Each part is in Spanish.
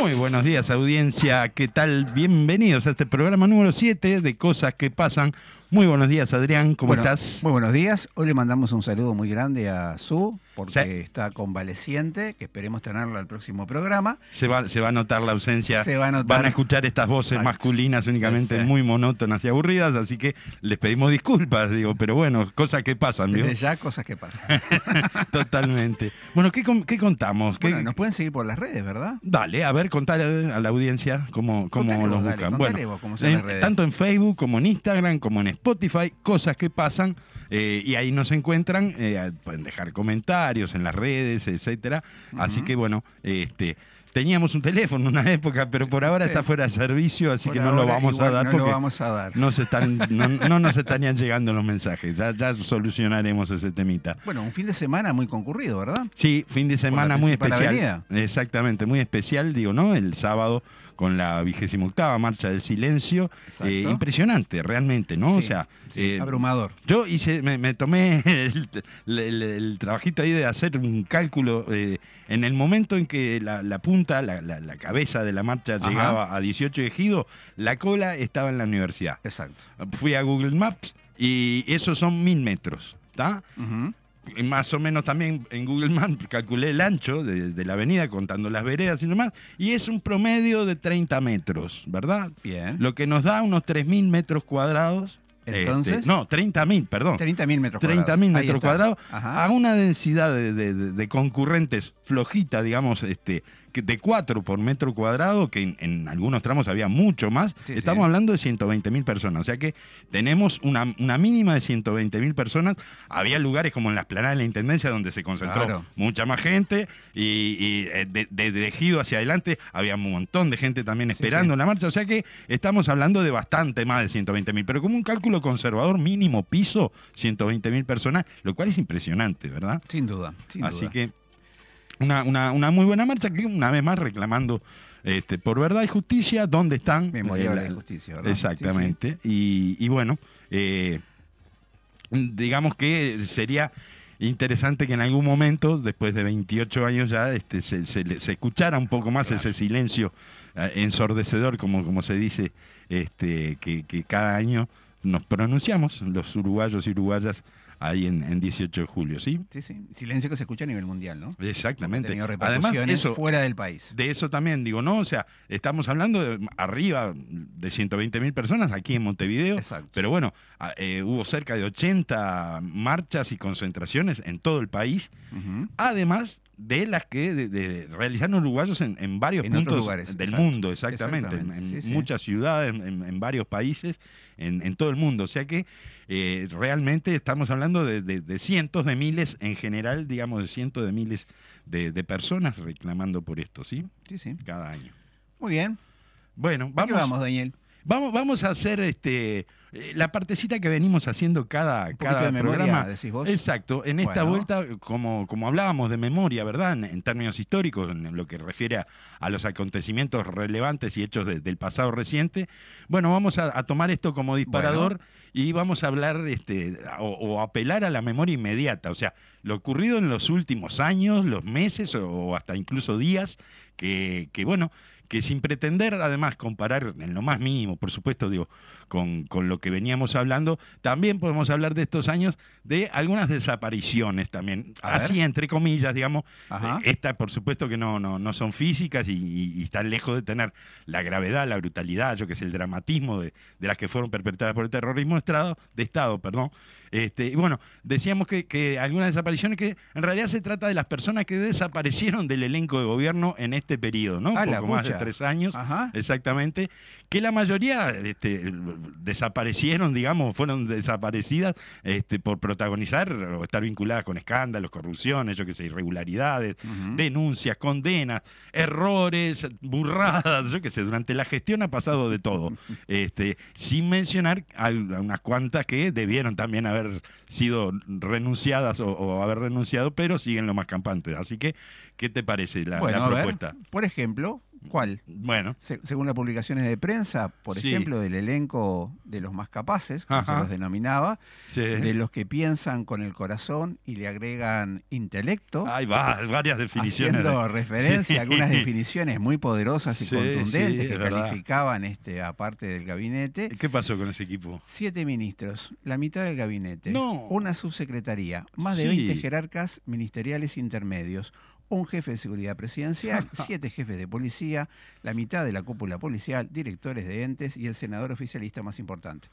Muy buenos días audiencia, ¿qué tal? Bienvenidos a este programa número 7 de Cosas que Pasan. Muy buenos días Adrián, ¿cómo Bueno, estás? Muy buenos días. Hoy le mandamos un saludo muy grande a Su, porque Sí. está convaleciente, que esperemos tenerlo al próximo programa. Se va, se va a notar la ausencia. Se va a notar. Van a escuchar estas voces Exacto. masculinas únicamente Sí, muy monótonas y aburridas, así que les pedimos disculpas, digo, pero bueno, cosas que pasan, digo. Desde ya, cosas que pasan. Totalmente. Bueno, ¿qué, qué contamos? ¿Qué- bueno, nos pueden seguir por las redes, ¿verdad? Dale, a ver, contar a la audiencia cómo, cómo Contale los vos, buscan. contale bueno, vos cómo son en- las redes. tanto en Facebook como en Instagram, como en Spotify, cosas que pasan, eh, y ahí nos encuentran, eh, pueden dejar comentarios en las redes, etcétera. Así que bueno, este. Teníamos un teléfono en una época, pero por ahora está fuera de servicio, así Por que no lo vamos a dar no porque lo vamos a dar. no, se están, no, no nos estarían llegando los mensajes. Ya, ya solucionaremos ese temita. Bueno, un fin de semana muy concurrido, ¿verdad? Sí, fin de semana muy especial. Exactamente, muy especial, digo, ¿no? El sábado con la vigésima octava marcha del silencio. Exacto. Eh, impresionante, realmente, ¿no? o sea, sí, eh, abrumador. yo hice, me, me tomé el, el- el trabajito ahí de hacer un cálculo eh, en el momento en que la, la punta, la, la- la cabeza de la marcha Ajá. llegaba a 18 de ejido, la cola estaba en la universidad. Exacto. Fui a Google Maps y esos son mil metros, ¿está? Y más o menos también en Google Maps calculé el ancho de, de la avenida contando las veredas y demás, y es un promedio de 30 metros, ¿verdad? Bien. Lo que nos da unos 3.000 metros cuadrados. Entonces. Este, no, 30.000, perdón. 30.000 metros cuadrados. 30.000 Ahí metros cuadrados Ajá. a una densidad de, de- concurrentes flojita, digamos, este, de 4 por metro cuadrado, que en, en algunos tramos había mucho más. Sí, Estamos sí. hablando de 120.000 personas. O sea que tenemos una, una mínima de 120.000 personas. Había lugares como en la esplanada de la Intendencia donde se concentró Claro. mucha más gente y, y, eh, de, de, de Ejido hacia adelante había un montón de gente también esperando sí. la marcha. O sea que estamos hablando de bastante más de 120.000. Pero como un cálculo conservador mínimo piso, 120.000 personas, lo cual es impresionante, ¿verdad? Sin duda. sin Así duda. que una, una, una muy buena marcha que una vez más reclamando este, por verdad y justicia, ¿dónde están? Memoria Eh, de justicia, ¿verdad? Exactamente. Y, y bueno, eh, digamos que sería interesante que en algún momento, después de 28 años ya, este, se, se se escuchara un poco más ese silencio eh, ensordecedor, como, como se dice, este, que, que cada año nos pronunciamos, los uruguayos y uruguayas, ahí en, en 18 de julio, ¿sí? Sí, sí. Silencio que se escucha a nivel mundial, ¿no? Exactamente. Además, eso, fuera del país. de eso también digo, ¿no? O sea, estamos hablando de arriba de 120 mil personas aquí en Montevideo. Exacto. Pero bueno, a- eh, hubo cerca de 80 marchas y concentraciones en todo el país, además de las que de- de- realizaron uruguayos en, en varios En puntos lugares, del exacto. mundo, exactamente, en, Exactamente, en sí, sí. muchas ciudades, en, en- en varios países, en, en todo el mundo. O sea que eh, realmente estamos hablando de, de- de cientos de miles en general, digamos, de cientos de miles de, de personas reclamando por esto, ¿sí? Sí, sí. Cada año. Muy bien. Bueno, ¿A qué vamos, vamos, Daniel? vamos, vamos a hacer este eh, la partecita que venimos haciendo cada, poquito cada de memoria, programa. decís vos. Exacto, en esta Bueno. vuelta, como, como hablábamos de memoria, ¿verdad? En, en términos históricos, en lo que refiere a, a los acontecimientos relevantes y hechos de- del pasado reciente, bueno, vamos a, a tomar esto como disparador y vamos a hablar este, o, apelar a la memoria inmediata, o sea, lo ocurrido en los últimos años, los meses o, o hasta incluso días, que, que bueno, que sin pretender además comparar en lo más mínimo, por supuesto, digo, con, con lo que veníamos hablando, también podemos hablar de estos años de algunas desapariciones también, A ver. así entre comillas, digamos. Eh, Estas, por supuesto, que no, no, no son físicas y, y- y están lejos de tener la gravedad, la brutalidad, yo que sé, el dramatismo de, de las que fueron perpetradas por el terrorismo de Estado, de Estado perdón. Este, y bueno, decíamos que, que algunas desapariciones que en realidad se trata de las personas que desaparecieron del elenco de gobierno en este periodo, ¿no? Ah, Poco más de tres años. Ajá. Exactamente, que la mayoría este, desaparecieron, digamos, fueron desaparecidas este, por protagonizar o estar vinculadas con escándalos, corrupciones, yo qué sé, irregularidades, denuncias, condenas, errores, burradas, yo qué sé, durante la gestión ha pasado de todo, este, sin mencionar a unas cuantas que debieron también haber sido renunciadas o, o haber renunciado, pero siguen lo más campantes. Así que, ¿qué te parece la, bueno, la a ver, propuesta? por ejemplo, ¿cuál? Bueno, Se- según las publicaciones de prensa, por Sí. ejemplo, del elenco de los más capaces, como se los denominaba, sí. de los que piensan con el corazón y le agregan intelecto, Ahí va, varias definiciones. haciendo de- referencia Sí. a algunas definiciones muy poderosas y contundentes que verdad. calificaban este, a parte del gabinete. ¿Qué pasó con ese equipo? Siete ministros, la mitad del gabinete, No. una subsecretaría, más de Sí. 20 jerarcas ministeriales intermedios, un jefe de seguridad presidencial, siete jefes de policía, la mitad de la cúpula policial, directores de entes y el senador oficialista más importante.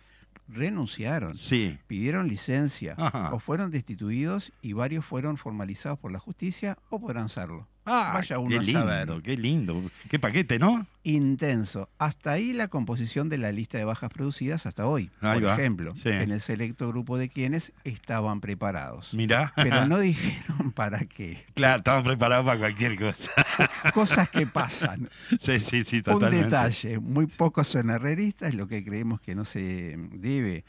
Renunciaron, Sí. pidieron licencia Ajá. o fueron destituidos y varios fueron formalizados por la justicia o podrán serlo. Ah, Vaya uno qué a lindo, saber. qué lindo. Qué paquete, ¿no? Intenso. Hasta ahí la composición de la lista de bajas producidas hasta hoy. Ahí por va. ejemplo, Sí. en el selecto grupo de quienes estaban preparados. Mirá. Pero no dijeron para qué. Claro, estaban preparados para cualquier cosa. Cosas que pasan. sí, sí, sí, Un totalmente. detalle, muy pocos son herreristas, lo que creemos que no se debe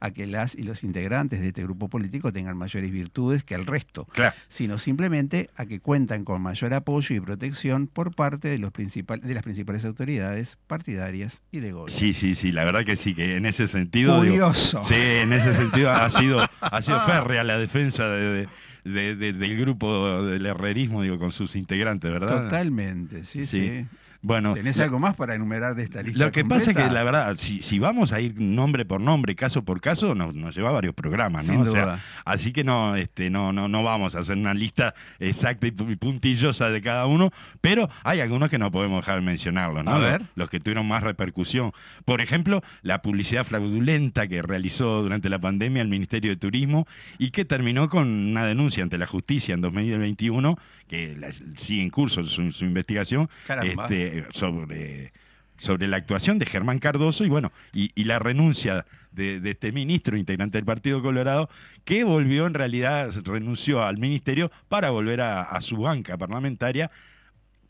a que las y los integrantes de este grupo político tengan mayores virtudes que el resto, Claro. sino simplemente a que cuentan con mayor apoyo y protección por parte de, los principal- de las principales autoridades partidarias y de gobierno. Sí, sí, sí, la verdad que sí, que en ese sentido. digo, sí, en ese sentido ha sido, ha sido férrea la defensa de, de- de- de- del grupo del herrerismo, digo, con sus integrantes, ¿verdad? Totalmente, sí, Sí. sí. Bueno, ¿Tenés algo más para enumerar de esta lista? Lo que pasa es que la verdad, si, si vamos a ir nombre por nombre, caso por caso, nos, nos lleva varios programas, ¿no? Sin O sea, duda. así que no, este, no, no, no vamos a hacer una lista exacta y pu- puntillosa de cada uno, pero hay algunos que no podemos dejar de mencionarlos, ¿no? A Los- ver. Los, que tuvieron más repercusión. Por ejemplo, la publicidad fraudulenta que realizó durante la pandemia el Ministerio de Turismo y que terminó con una denuncia ante la justicia en 2021, que la- sigue en curso su, su investigación, Caramba. este, sobre sobre la actuación de Germán Cardoso y bueno, y, la renuncia de, de este ministro, integrante del Partido Colorado, que volvió en realidad, renunció al ministerio para volver a su banca parlamentaria,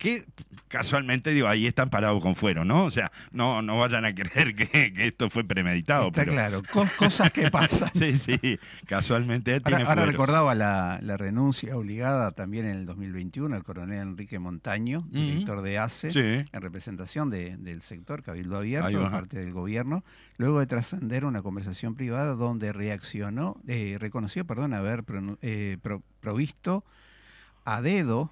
que casualmente, digo, ahí están parados con fuero, ¿no? O sea, no, no vayan a creer que, que esto fue premeditado. Está pero, claro, co- cosas que pasan. Sí, sí, casualmente él Ahora, tiene ahora fueros. recordaba la, la renuncia obligada también en el 2021 al coronel Enrique Montaño, director de ACE, Sí. en representación de- del sector Cabildo Abierto, va. parte del gobierno, luego de trascender una conversación privada donde reaccionó, eh, reconoció, perdón, haber eh, pro- provisto a dedo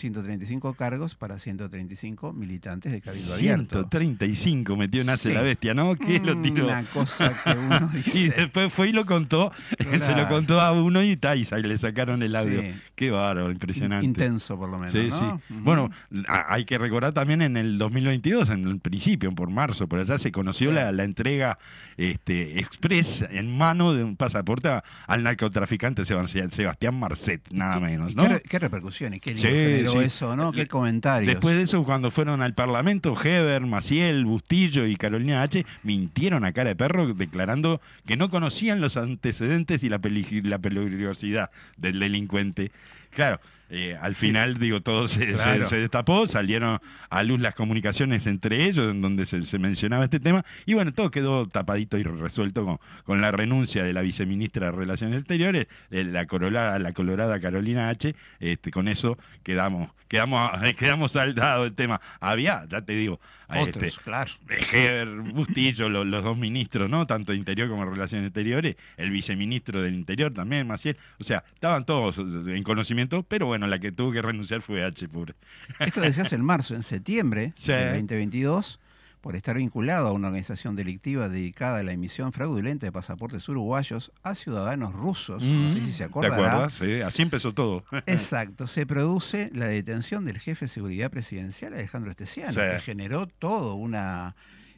135 cargos para 135 militantes de Cabildo Abierto. 135 metió en Hace Sí. la Bestia, ¿no? Que lo Mm, tiró. Una cosa que uno Y dice. después fue y lo contó, se lo contó a uno y Taisa y le sacaron el audio. Sí. Qué bárbaro, impresionante. Intenso, por lo menos. Sí, ¿no? sí. Bueno, hay que recordar también en el 2022, en el principio, por marzo, por allá, se conoció la, la entrega este, express en mano de un pasaporte al narcotraficante Sebastián, Marcet, nada menos, ¿no? ¿Qué, qué repercusiones? ¿Qué Sí, sí. eso, no? ¿Qué Le- comentarios? Después de eso, cuando fueron al Parlamento, Heber, Maciel, Bustillo y Carolina H. mintieron a cara de perro declarando que no conocían los antecedentes y la, la peligrosidad del delincuente. Claro, eh, al final, digo, todo se, se- Claro. se destapó, salieron a luz las comunicaciones entre ellos, en donde se, se mencionaba este tema, y bueno, todo quedó tapadito y resuelto con, con la renuncia de la viceministra de Relaciones Exteriores, eh, la, colorada, la colorada Carolina H. Este, con eso quedamos, quedamos, quedamos saldados el tema. Había, ya te digo, Otros, este, claro. Heber, Bustillo, lo- los, dos ministros, ¿no? Tanto de Interior como de Relaciones Exteriores, el viceministro del Interior también, Maciel. O sea, estaban todos en conocimiento, pero bueno, la que tuvo que renunciar fue H, pobre. Esto decías en marzo, en septiembre Sí. del 2022, por estar vinculado a una organización delictiva dedicada a la emisión fraudulenta de pasaportes uruguayos a ciudadanos rusos. no sé si se ¿Te acordará. acuerdas? Sí, así empezó todo. Exacto, se produce la detención del jefe de seguridad presidencial, Alejandro Esteciano, Sí. que generó todo una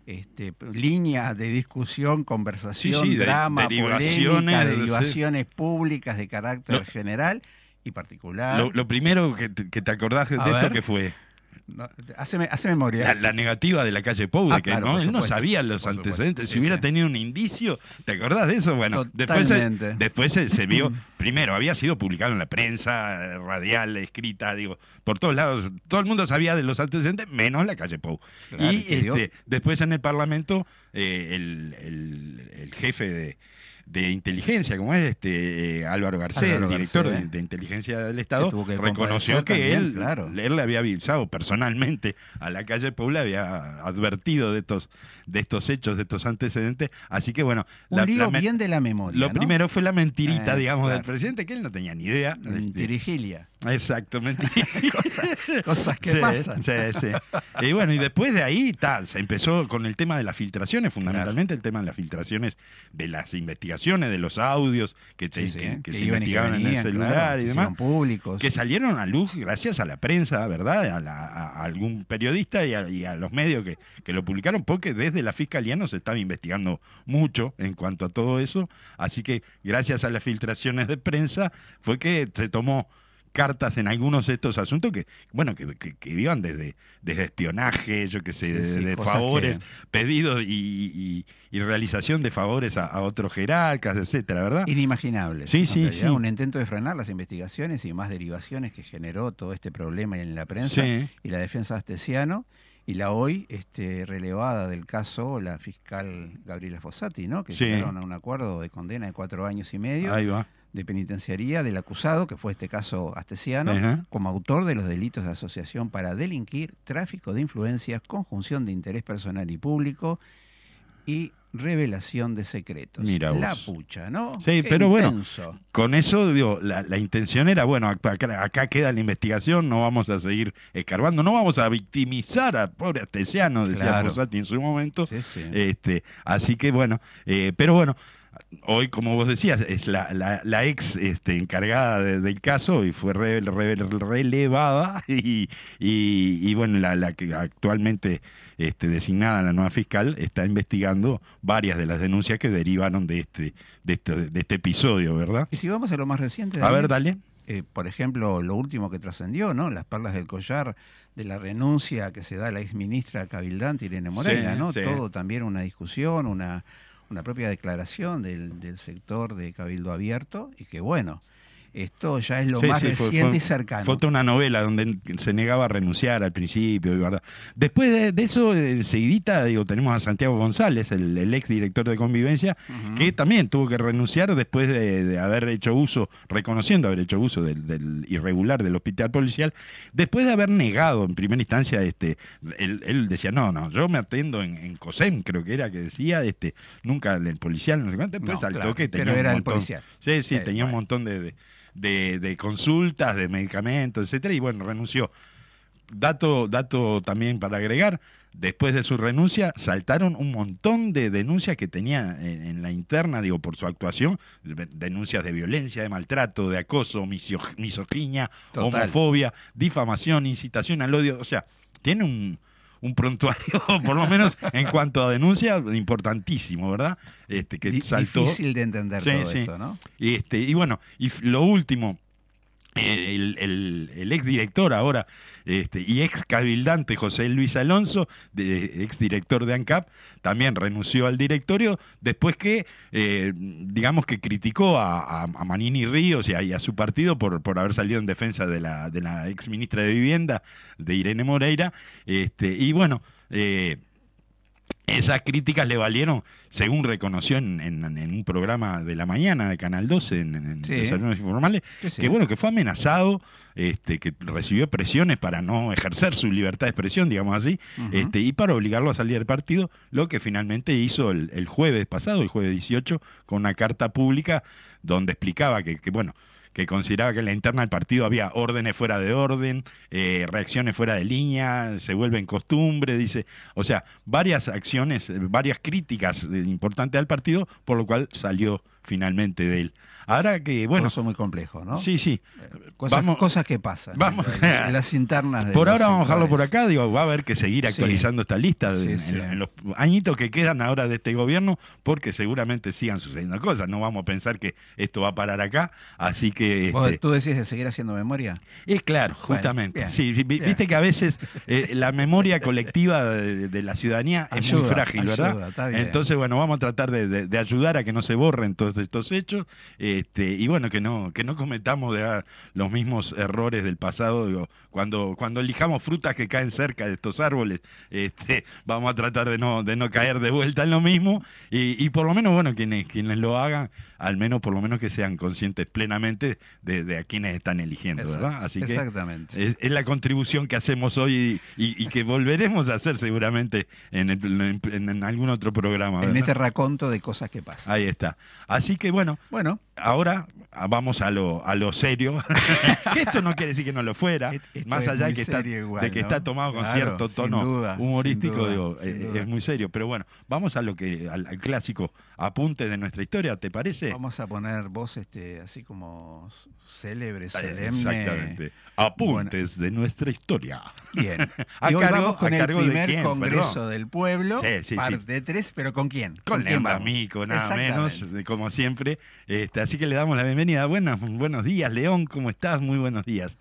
este, línea de discusión, conversación, Sí, sí, de- drama, derivaciones, polémica, derivaciones públicas de carácter Lo- general y particular. Lo, lo primero que te, que te acordás de esto que fue No, hace, hace memoria. la, la negativa de la calle Pou, de Ah, que claro, no, él no sabía los antecedentes. Sí, si hubiera sí. tenido un indicio, ¿te acordás de eso? Bueno, después, Totalmente. después se, se vio, primero, había sido publicado en la prensa, eh, radial, escrita, digo, por todos lados. Todo el mundo sabía de los antecedentes, menos la calle Pou. Claro, y este, después en el Parlamento, eh, el, el- el jefe de, de inteligencia, como es este eh, Álvaro Garcés, Álvaro el director Garcés. de, de inteligencia del Estado, Que reconoció que también, él, claro. él le había avisado personalmente a la calle Puebla, había advertido de estos, de estos hechos, de estos antecedentes. Así que bueno, un la- lío la bien de la memoria. lo ¿no? primero fue la mentirita, Eh, digamos, del presidente, que él no tenía ni idea. Este, Mentirigilia. Exacto, mentira. Cosas que Sí, pasan. sí, sí. Y bueno, y después de ahí ta, se empezó con el tema de las filtraciones, fundamentalmente el tema de las filtraciones de las investigaciones, de los audios que, te- Sí, sí, que- que se iban y que investigaban en el celular claro, y demás. públicos. Que salieron a luz gracias a la prensa, ¿verdad? A, la- a- algún periodista y a, y a los medios que, que lo publicaron, porque desde la fiscalía no se estaba investigando mucho en cuanto a todo eso. Así que gracias a las filtraciones de prensa fue que se tomó cartas en algunos de estos asuntos que, bueno, que, que, que iban desde, desde espionaje, yo qué sé, Sí, de, sí, de cosas favores, que- pedidos y, y- y realización de favores a, a otros jerarcas, etcétera, ¿verdad? Inimaginable. Sí, sí, realidad, sí. Un intento de frenar las investigaciones y más derivaciones que generó todo este problema en la prensa Sí. y la defensa de Astesiano y la hoy este, relevada del caso la fiscal Gabriela Fossati, ¿no? que Sí. llegaron a un acuerdo de condena de cuatro años y medio Ahí va. De penitenciaría del acusado, que fue este caso Astesiano, como autor de los delitos de asociación para delinquir, tráfico de influencias, conjunción de interés personal y público y revelación de secretos. Mira La pucha, ¿no? Sí, Qué pero bueno. Con eso, digo, la, la intención era, bueno, acá, acá queda la investigación, no vamos a seguir escarbando, no vamos a victimizar a pobre Astesiano, decía Claro. Fossati en su momento. Sí, sí. Este, así que bueno, eh, pero bueno, hoy, como vos decías, es la, la, la ex este, encargada de- del caso y fue re- re- relevada y, y, y, bueno, la, la que actualmente este, designada la nueva fiscal está investigando varias de las denuncias que derivaron de este, de este, de este episodio, ¿verdad? Y si vamos a lo más reciente, A ver, dale. eh, por ejemplo, lo último que trascendió, ¿no? Las perlas del collar de la renuncia que se da a la exministra cabildante Irene Moreira, Sí, ¿no? sí. Todo también una discusión, una, una propia declaración del, del sector de Cabildo Abierto y que bueno, esto ya es lo Sí, más sí, reciente fue- y cercano. Fue una novela donde se negaba a renunciar al principio, ¿verdad? Después de, de eso, eh, seguidita, digo, tenemos a Santiago González, el, el ex director de convivencia, que también tuvo que renunciar después de, de haber hecho uso, reconociendo haber hecho uso del, del irregular del hospital policial, después de haber negado en primera instancia, este, él, él decía, no, no, yo me atendo en, en COSEM, creo que era que decía, este, nunca el policial, no sé cuánto, después No, al claro, toque tenía pero un era el montón- policial. Sí, sí, Eh, tenía un bueno. montón de, de, de- de consultas, de medicamentos, etcétera, y bueno, renunció. Dato, dato también para agregar, después de su renuncia saltaron un montón de denuncias que tenía en, en la interna, digo, por su actuación, de- denuncias de violencia, de maltrato, de acoso, misio- misoginia, Total. homofobia, difamación, incitación al odio, o sea, tiene un, un prontuario, por lo menos en cuanto a denuncia, importantísimo, ¿verdad? Este, que Di- saltó. Difícil de entender Sí, todo sí. esto, ¿no? Y, este, y bueno, y lo último, el, el, el ex director ahora este, y ex cabildante José Luis Alonso, de, ex director de ANCAP, también renunció al directorio después que, eh, digamos que criticó a, Manini Ríos y a, su partido por, por haber salido en defensa de la, de ex ministra de Vivienda, de Irene Moreira. Este, y bueno, eh, esas críticas le valieron, según reconoció en, en- en un programa de la mañana de Canal 12, en, en Sí. Desayunos Informales, Sí, sí. que bueno, que fue amenazado, este, que recibió presiones para no ejercer su libertad de expresión, digamos así, este, y para obligarlo a salir del partido, lo que finalmente hizo el, el jueves pasado, el jueves 18, con una carta pública donde explicaba que, que, bueno, que consideraba que en la interna del partido había órdenes fuera de orden, eh, reacciones fuera de línea, se vuelven costumbre, dice, o sea, varias acciones, eh, varias críticas eh, importantes al partido, por lo cual salió finalmente de él. Ahora que, bueno, eso es muy complejo, ¿no? sí, sí. Cosas, Vamos- cosas que pasan. Vamos. las- internas de Por ahora vamos a dejarlo por acá, digo, va a haber que seguir Sí. actualizando esta lista Sí, en, sí. en los añitos que quedan ahora de este gobierno, porque seguramente sigan sucediendo cosas. No vamos a pensar que esto va a parar acá, así que ¿Vos- este, ¿Tú decís de seguir haciendo memoria? es claro, Bueno, justamente. bien, sí, bien. viste que a veces eh, la memoria colectiva de, de la ciudadanía es muy frágil, ayuda, ¿verdad? está bien. Entonces, bueno, vamos a tratar de, de- de ayudar a que no se borren todos estos hechos, este, y bueno, que no, que no cometamos los mismos errores del pasado. digo, cuando, cuando elijamos frutas que caen cerca de estos árboles, este, vamos a tratar de no, de no caer de vuelta en lo mismo, y, y por lo menos, bueno, quienes, quienes lo hagan, al menos por lo menos que sean conscientes plenamente de, de a quienes están eligiendo, ¿verdad? Así que Exactamente. es, es la contribución que hacemos hoy y, y- y que volveremos a hacer seguramente en, el- en- en algún otro programa. en este raconto de cosas que pasan. Ahí está. Así que bueno, Bueno, ahora ah, vamos a lo, a lo serio. que esto no quiere decir que no lo fuera, esto más allá de que, está, igual, de que ¿no? está tomado con Claro, cierto tono duda, humorístico, duda, digo, eh, es muy serio. Pero bueno, vamos a lo que al, al clásico apunte de nuestra historia, ¿te parece? Vamos a poner voz este, así como célebre, solemne. Exactamente. Apuntes de nuestra historia. Bien. A y hoy cargo- vamos con el primer quién, Congreso perdón? del Pueblo, Sí, sí, parte 3, pero ¿con quién? Con vamos? D'Amico, nada menos, como siempre. Este, así que le damos la bienvenida. Buenos, buenos días, León, ¿cómo estás? Muy buenos días.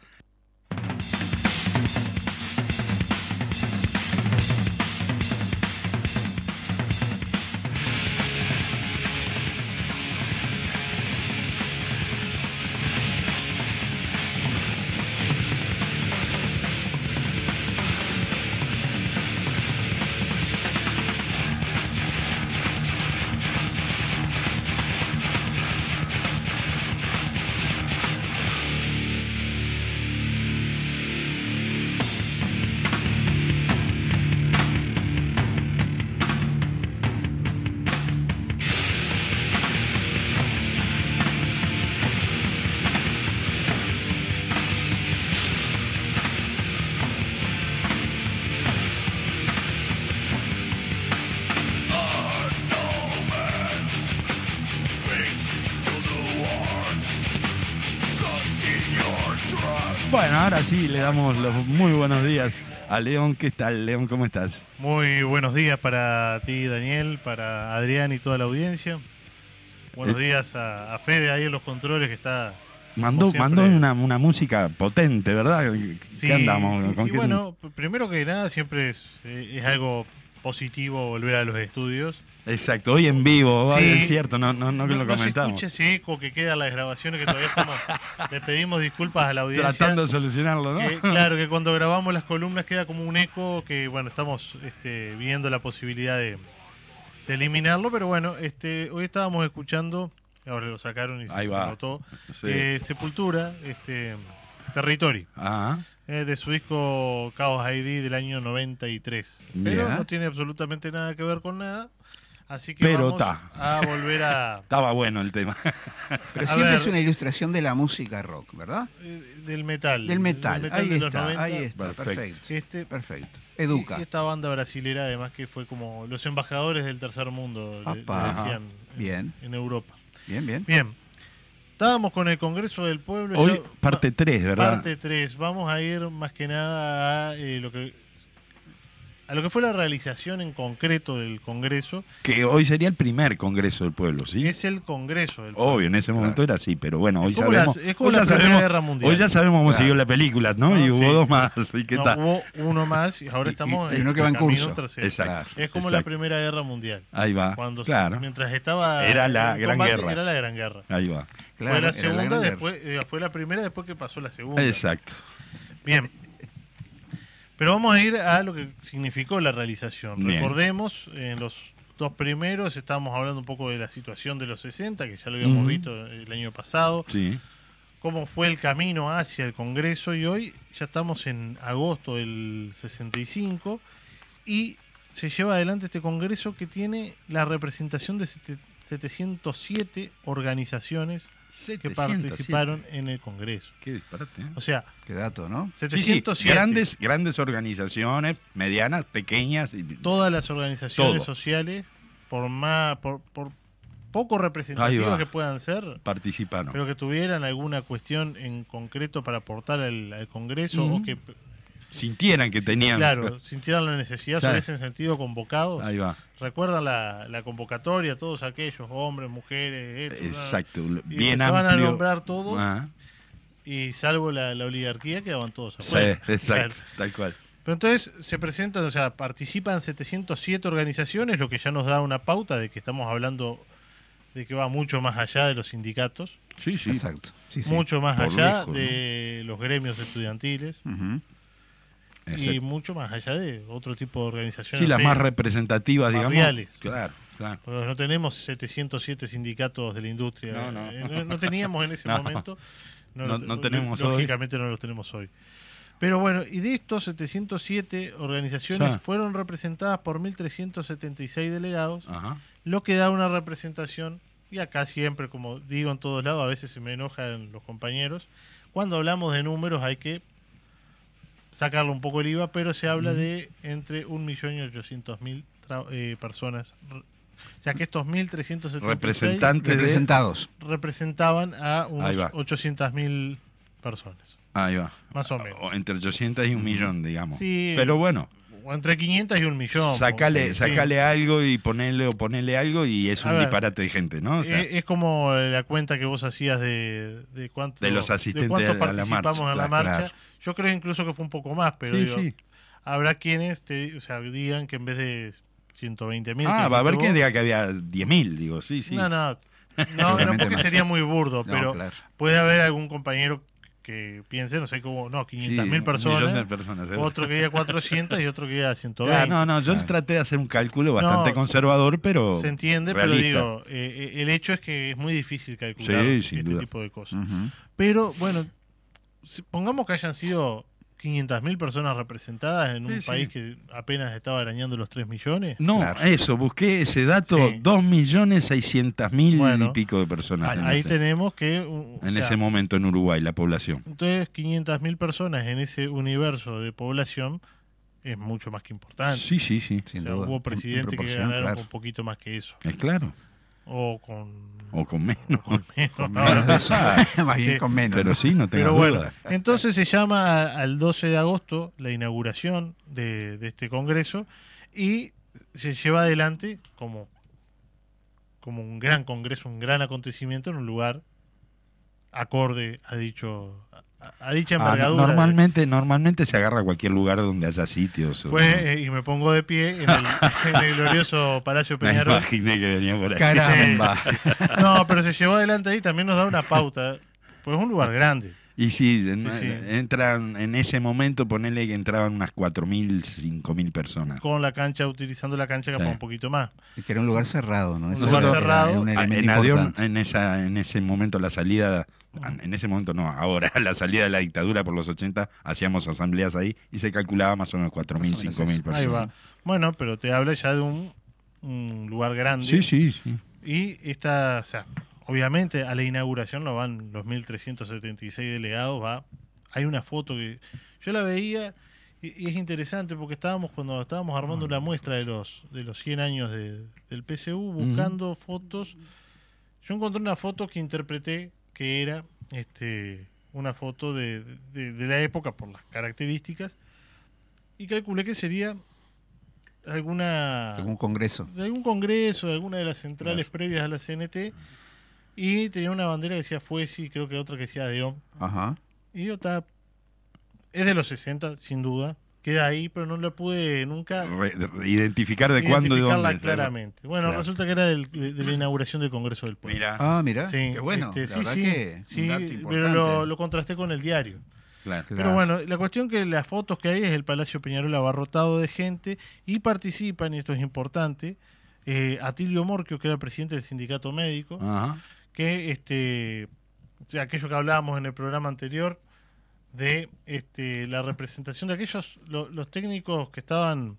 Damos los muy buenos días a León. ¿Qué tal, León? ¿Cómo estás? Muy buenos días para ti, Daniel, para Adrián y toda la audiencia. Buenos Eh. días a, a Fede ahí en los controles que está. Mandó, mandó una, una música potente, ¿verdad? ¿Qué Sí, andamos? sí, ¿Con sí, qué- Bueno, primero que nada, siempre es, eh, es algo positivo volver a los estudios. Exacto, hoy en vivo, Sí. es cierto, no, no, no que lo no se comentamos. escucha ese eco que queda en las grabaciones que todavía estamos. le pedimos disculpas a la audiencia. Tratando de solucionarlo, ¿no? Eh, claro que cuando grabamos las columnas queda como un eco que bueno estamos este, viendo la posibilidad de, de eliminarlo pero bueno este hoy estábamos escuchando ahora lo sacaron y se, se notó Sí. eh, Sepultura este Territory Ah, eh, de su disco Chaos ID del año 93 pero no tiene absolutamente nada que ver con nada así que Pero vamos ta. a volver a estaba bueno el tema. Pero A siempre ver. es una ilustración de la música rock, ¿verdad? eh, del metal Del metal. ahí de los está, 90. ahí está. Perfecto. Perfecto. este Perfecto. Educa. Y esta banda brasilera, además, que fue como los embajadores del tercer mundo, le- le, Apa. decían en- Bien. en Europa. Bien, bien. Bien, estábamos con el Congreso del Pueblo. Hoy yo- parte va- 3, ¿verdad? Parte 3. Vamos a ir más que nada a eh, lo que a lo que fue la realización en concreto del Congreso. Que hoy sería el primer Congreso del Pueblo, ¿sí? Es el Congreso del Pueblo. Obvio, en ese momento era así, pero bueno, hoy como la- sabemos. es como hoy la ya Primera sabemos- Guerra Mundial. Hoy ya sabemos cómo Claro. siguió la película, ¿no? No, y hubo sí. dos más. ¿Y qué No, tal? hubo uno más y ahora estamos y- y uno que va en curso. tercero. Exacto. Es como la exacto. Primera Guerra Mundial. Ahí va. Cuando claro. mientras estaba Era la Gran combate, Guerra. Era la Gran Guerra. Ahí va. Claro, fue la segunda, Guerra. después, eh, fue la primera después que pasó la segunda. Exacto. Bien. Pero vamos a ir a lo que significó la realización. Bien. Recordemos, en los dos primeros estábamos hablando un poco de la situación de los 60, que ya lo habíamos visto el año pasado, Sí. cómo fue el camino hacia el Congreso y hoy ya estamos en agosto del 65 y se lleva adelante este Congreso que tiene la representación de sete- 707 organizaciones que 707. participaron en el Congreso. Qué disparate, ¿eh? O sea, Qué dato, ¿no? Sí, sí, 707. grandes, grandes organizaciones, medianas, pequeñas. y- todas las organizaciones Todo. sociales, por más, por, por poco representativas va. que puedan ser, participaron. pero que tuvieran alguna cuestión en concreto para aportar al, al Congreso o que, Sintieran que tenían. claro, sintieran la necesidad, se hubiesen sentido convocados. Ahí va. Recuerdan la, la convocatoria, todos aquellos, hombres, mujeres, esto. Exacto. Y Bien amplio. a nombrar todos, Ah, y salvo la, la oligarquía, quedaban todos sí, afuera. exacto. Claro. Tal cual. Pero entonces se presentan, o sea, participan 707 organizaciones, lo que ya nos da una pauta de que estamos hablando de que va mucho más allá de los sindicatos, Sí, sí. Exacto. Sí, sí. mucho más por allá lejos, de los gremios estudiantiles y Exacto. mucho más allá de otro tipo de organizaciones. Sí, las más representativas, digamos. barriales. Claro, claro. porque No tenemos 707 sindicatos de la industria. No, no. Eh, no, no teníamos en ese No. momento. No- no tenemos hoy. Lógicamente no los tenemos hoy. Pero bueno, y de estos 707 organizaciones Sí. fueron representadas por 1.376 delegados, Ajá. lo que da una representación, y acá siempre, como digo en todos lados, a veces se me enojan los compañeros, cuando hablamos de números hay que sacarle un poco el IVA, pero se habla de entre 1.800.000 tra- eh, personas. O sea que estos 1.376 Representantes. Representados. representaban a unos va. 800.000 personas, Ahí va. más o menos. O entre 800 y un millón, digamos. Sí. Pero bueno, entre 500 y un millón. sacale, porque- sacale algo y ponerle o ponerle algo y es A un ver. disparate de gente, ¿no? O sea, Eh, es como la cuenta que vos hacías de, de cuánto, De los asistentes cuánto a la participamos marcha, en la claro. marcha. Yo creo incluso que fue un poco más, pero sí, digo, sí. habrá quienes te, o sea, digan que en vez de 120 mil. Ah, va a haber quien diga que había 10.000, digo, sí, sí. No, no, no, no, porque sería muy burdo, No, pero claro. puede haber algún compañero que piense, no sé cómo, no, Sí, 500 mil personas, seguro. otro que diga 400 y otro que diga 120. Claro, no, no, yo Claro. traté de hacer un cálculo bastante No, conservador, pero. Se entiende, realista. pero digo, eh, eh, el hecho es que es muy difícil calcular Sí, este duda. tipo de cosas. Pero bueno, pongamos que hayan sido 500.000 personas representadas en un Sí, sí. país que apenas estaba arañando los 3 millones. No, Claro. eso, busqué ese dato, Sí. 2.600.000 Bueno, y pico de personas. Ahí ese, tenemos que... uh, en sea, ese momento en Uruguay, la población. Entonces, 500.000 personas en ese universo de población es mucho más que importante. Sí, sí, sí. O sea, duda. hubo En- en presidentes que ganaron claro. con un poquito más que eso. Es claro. O con... O con menos. con menos. Con No, menos. Más bien Sí. con menos. Pero sí, no tengo Pero bueno, duda. entonces se llama al 12 de agosto la inauguración de, de este congreso y se lleva adelante como, como un gran congreso, un gran acontecimiento en un lugar acorde a dicho a, dicha Ah, no- envergadura. normalmente, normalmente se agarra a cualquier lugar donde haya sitios. o- Fue, eh, y me pongo de pie en el, en el glorioso Palacio Me Peñarol. imaginé que venía por ahí. Caramba. No, pero se llevó adelante ahí, también nos da una pauta, pues es un lugar grande. Y sí, en- Sí, sí. entran en ese momento, ponele que entraban unas 4.000, 5.000 personas. Con la cancha, utilizando la cancha capaz Sí. un poquito más. Es que era un lugar cerrado, ¿no? Un lugar era- cerrado. Ah, elemento en avión, en, esa, en ese momento, la salida, en ese momento no, ahora, la salida de la dictadura por los 80, hacíamos asambleas ahí y se calculaba más o menos 4.000, Más o menos 5.000 eso. personas. Ahí va. Bueno, pero te habla ya de un, un lugar grande. Sí, sí, sí. Y esta, o sea, obviamente a la inauguración no van los 1.376 delegados, va. Hay una foto que yo la veía y, y es interesante porque estábamos cuando estábamos armando una muestra de los de los 100 años de- del PSU buscando fotos. Yo encontré una foto que interpreté que era este una foto de, de- de la época por las características y calculé que sería alguna Algún congreso. de algún congreso, de alguna de las centrales previas a la CNT, y tenía una bandera que decía Fuesi, creo que otra que decía Deón. Ajá. Y yo estaba. Es de los 60, sin duda. Queda ahí, pero no la pude nunca Re- identificar de cuándo y identificarla dónde. claramente. Bueno, Claro. resulta que era del- de, de la inauguración del Congreso del Pueblo. Mira, Ah, mira. Sí, Qué bueno. este, la sí, verdad sí, que sí, un dato pero lo, lo contrasté con el diario. claro. Claro. Pero bueno, la cuestión que las fotos que hay es el Palacio Peñarol abarrotado de gente y participan, y esto es importante, eh, Atilio Morquio, que era el presidente del sindicato médico, Ajá. Que este aquello que hablábamos en el programa anterior de este la representación de aquellos lo- los técnicos que estaban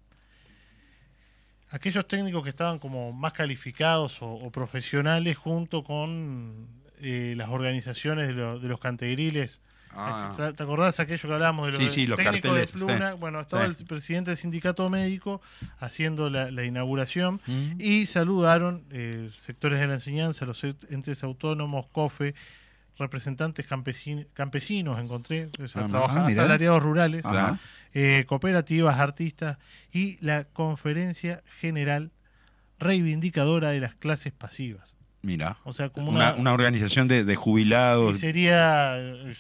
aquellos técnicos que estaban como más calificados o, profesionales junto con eh, las organizaciones de, de los cantegriles. Ah. ¿Te te acordás aquello que hablábamos de los, Sí, sí, los técnicos carteles, de Pluna? Bueno, estaba el presidente del sindicato médico haciendo la, la inauguración Mm. y saludaron eh, sectores de la enseñanza, los entes autónomos, COFE, representantes campesinos, campesinos encontré, o sea, Ah, trabaja- ah, asalariados rurales, eh, cooperativas, artistas y la Conferencia General Reivindicadora de las Clases Pasivas. Mira. O sea, como Una, una, una organización de, de y jubilados. sería, eh,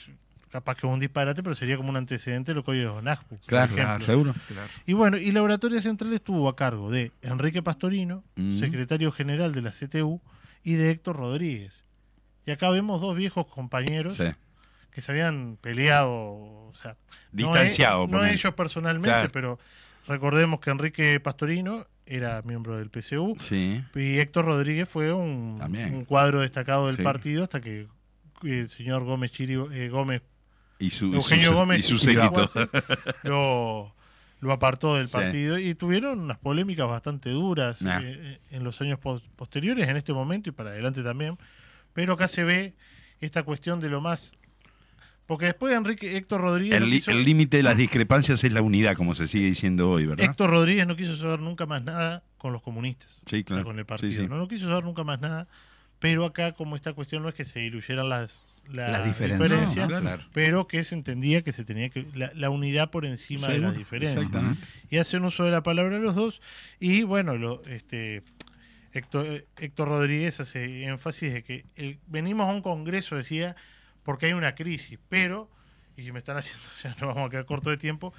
capaz que es un disparate, pero sería como un antecedente de lo que hoy es ONASPU. por Claro, seguro. Claro. Y bueno, y la oratoria central estuvo a cargo de Enrique Pastorino, Mm. secretario general de la CTU, y de Héctor Rodríguez. Y acá vemos dos viejos compañeros Sí. que se habían peleado, o sea, no Distanciado. e- no, ellos personalmente, Claro. pero recordemos que Enrique Pastorino era miembro del PCU Sí. y Héctor Rodríguez fue un, cuadro destacado del Sí. partido hasta que el señor Gómez Chiri, eh, Gómez Y su, Eugenio su- Gómez y su y séquito. Guases lo, lo apartó del Sí. partido y tuvieron unas polémicas bastante duras Nah. eh, en los años pos- posteriores, en este momento y para adelante también. Pero acá se ve esta cuestión de lo más... Porque después Enrique Héctor Rodríguez... El no límite de las discrepancias es la unidad, como se sigue diciendo hoy, ¿verdad? Héctor Rodríguez no quiso saber nunca más nada con los comunistas, Sí, o sea, claro. con el Sí, partido. sí. No, no quiso saber nunca más nada, pero acá como esta cuestión no es que se diluyeran las, diferencias. diferencias, ¿no? Claro. pero que se entendía que se tenía que la, la unidad por encima de las diferencias. Y hacen uso de la palabra los dos y bueno, lo, este Héctor, Héctor Rodríguez hace énfasis de que el- venimos a un congreso, decía, porque hay una crisis, pero, y me están haciendo, ya nos vamos a quedar corto de tiempo,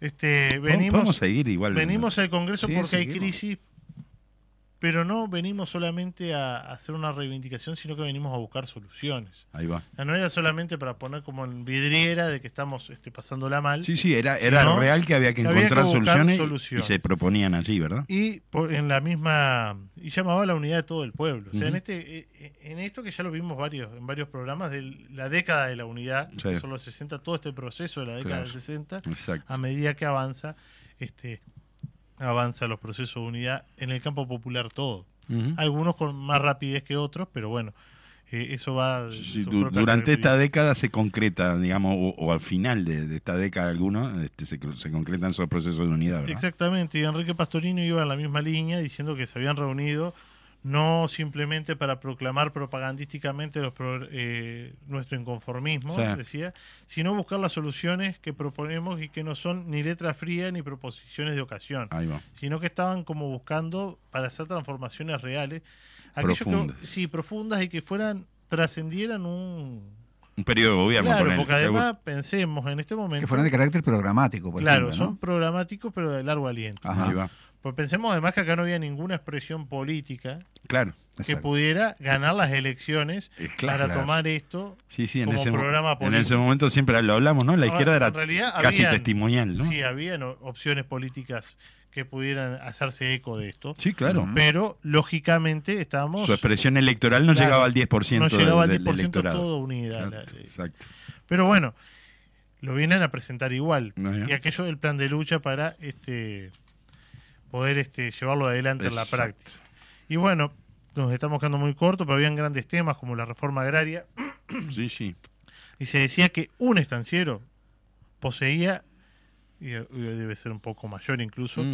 este, venimos, seguir igual. venimos al congreso Sí, porque hay crisis, pero no venimos solamente a, a hacer una reivindicación, sino que venimos a buscar soluciones. Ahí va. O sea, no era solamente para poner como en vidriera de que estamos este, pasándola mal. Sí, sí, era, era real que había que Que había que encontrar soluciones, y- soluciones. y se proponían allí, ¿verdad? y por, en la misma y llamaba a la unidad de todo el pueblo o sea en este eh, en esto que ya lo vimos varios en varios programas de la década de la unidad Sí. que son los 60 todo este proceso de la década Claro. del 60 Exacto. a medida que avanza este avanza los procesos de unidad en el campo popular todo. Algunos con más rapidez que otros pero bueno eh, eso va Sí, du- durante esta década se concreta, digamos, o, o al final de, de esta década algunos, este, se, se concretan esos procesos de unidad, ¿verdad? Exactamente, y Enrique Pastorino iba en la misma línea diciendo que se habían reunido no simplemente para proclamar propagandísticamente los pro- eh, nuestro inconformismo, Sí. decía, sino buscar las soluciones que proponemos y que no son ni letra fría ni proposiciones de ocasión, Ahí va. sino que estaban como buscando para hacer transformaciones reales, aquello que- Profundas. sí, profundas y que fueran trascendieran un Un periodo de gobierno. claro, porque además pensemos en este momento Que fueron de carácter programático, por claro, ejemplo, son ¿no? programáticos pero de largo aliento. Ajá. Ahí va. Pues pensemos además que acá no había ninguna expresión política Claro. que Exacto. pudiera ganar las elecciones Eh, claro. para tomar esto. Sí, sí, en como ese, programa en político. ese momento siempre lo hablamos, ¿no? La izquierda Ahora, era en realidad casi habían- testimonial, ¿no? Sí, habían opciones políticas que pudieran hacerse eco de esto. Sí, claro. Pero lógicamente estamos Su expresión electoral no Claro, llegaba al 10% no llegaba al del, 10% del electorado. todo unida. La- Exacto. Pero bueno, lo vienen a presentar igual. Y aquello del plan de lucha para este poder este llevarlo adelante en la práctica. Y bueno, nos estamos quedando muy cortos, pero habían grandes temas como la reforma agraria. Sí, sí. Y se decía que un estanciero poseía, y y debe ser un poco mayor incluso,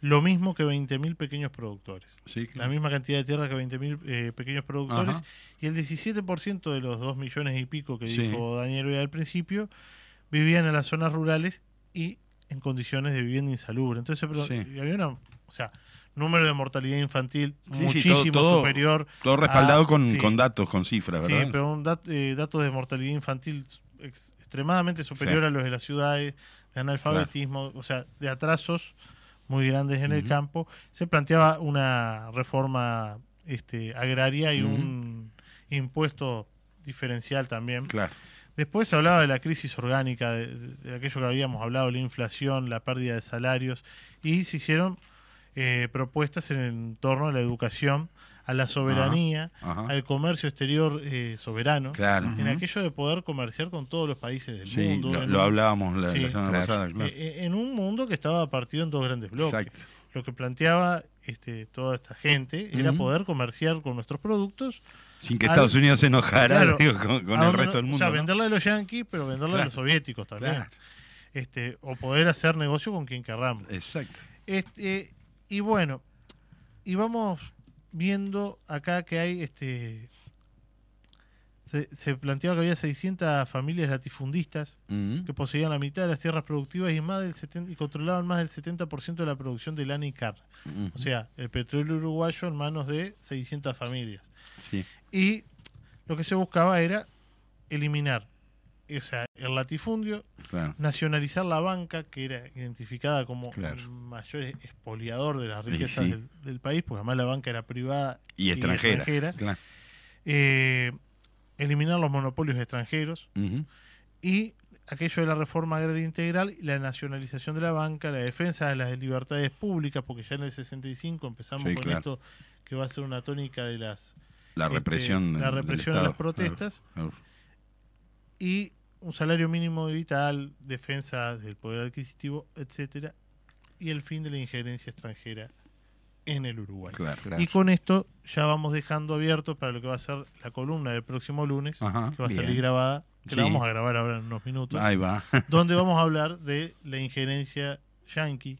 lo mismo que 20.000 pequeños productores. Sí, La claro. misma cantidad de tierra que 20.000 eh, pequeños productores. Ajá. Y el 17% de los 2 millones y pico que Sí. dijo Daniel hoy al principio vivían en las zonas rurales y en condiciones de vivienda insalubre. Entonces, pero, Sí. había una, o sea, número de mortalidad infantil Sí, sí, muchísimo todo- todo- superior. Todo respaldado a- con, sí. con datos, con cifras, Sí, ¿verdad? pero un dat- eh, datos de mortalidad infantil ex- extremadamente superior Sí. a los de las ciudades, de analfabetismo, o sea, de atrasos muy grandes en el campo. Se planteaba una reforma este, agraria y un impuesto diferencial también. Claro. Después se hablaba de la crisis orgánica, de, de aquello que habíamos hablado, la inflación, la pérdida de salarios, y se hicieron eh, propuestas en torno a la educación, a la soberanía, Ajá. al comercio exterior eh, soberano, Claro. en aquello de poder comerciar con todos los países del Sí, mundo. lo, en lo un- hablábamos la, Sí, la semana claro. pasada, claro. eh, en un mundo que estaba partido en dos grandes bloques. Exacto. Lo que planteaba este, toda esta gente era poder comerciar con nuestros productos Sin que Al- Estados Unidos se enojara Claro, digo, con, con a el resto del mundo. O sea, ¿no? venderla a los yanquis, pero venderla a Claro. los soviéticos también. Claro. Este, o poder hacer negocio con quien querramos. Exacto. Este, y bueno, y vamos viendo acá que hay, este, se, se planteaba que había 600 familias latifundistas Mm. que poseían la mitad de las tierras productivas y más del 70 y controlaban más del 70% de la producción de lana y carne. O sea, el petróleo uruguayo en manos de 600 familias. Sí. Y lo que se buscaba era eliminar, o sea, el latifundio, Claro. nacionalizar la banca, que era identificada como Claro. el mayor expoliador de las riquezas sí. del, del país, porque además la banca era privada Y extranjera. extranjera. Claro. Eh, eliminar los monopolios extranjeros y aquello de la reforma agraria integral, y la nacionalización de la banca, la defensa de las libertades públicas, porque ya en el 65 empezamos Sí, con esto que va a ser una tónica de las La este, represión. la del- del represión de Estado. las protestas Claro. y un salario mínimo vital, defensa del poder adquisitivo, etcétera, y el fin de la injerencia extranjera en el Uruguay. Claro. Claro. Y con esto ya vamos dejando abierto para lo que va a ser la columna del próximo lunes, Ajá. que va a bien. salir grabada, que la vamos a grabar ahora en unos minutos, Ahí va. donde vamos a hablar de la injerencia yanqui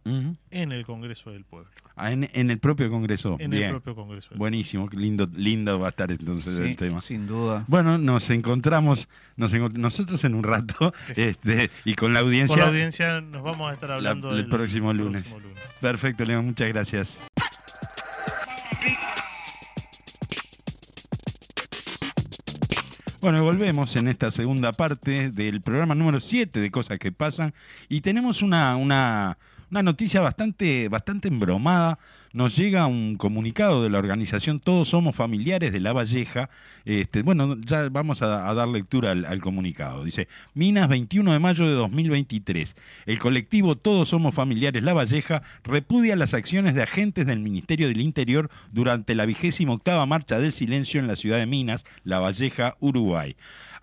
en el Congreso del Pueblo, Ah, en, en el propio Congreso. en Bien. el propio Congreso. del Buenísimo. qué Lindo, lindo va a estar entonces Sí, el tema. sin duda. Bueno, nos encontramos nos encont- nosotros en un rato Sí. este, y con la audiencia. Con la audiencia nos vamos a estar hablando el próximo lunes. próximo lunes. Perfecto, León, muchas gracias. Bueno, volvemos en esta segunda parte del programa número 7 de Cosas que Pasan y tenemos una, una, una noticia bastante, bastante embromada. Nos llega un comunicado de la organización Todos Somos Familiares de La Valleja. Este, bueno, ya vamos a, dar lectura al, al comunicado. Dice, Minas, 21 de mayo de 2023. El colectivo Todos Somos Familiares La Valleja repudia las acciones de agentes del Ministerio del Interior durante la vigésima octava marcha del silencio en la ciudad de Minas, La Valleja, Uruguay.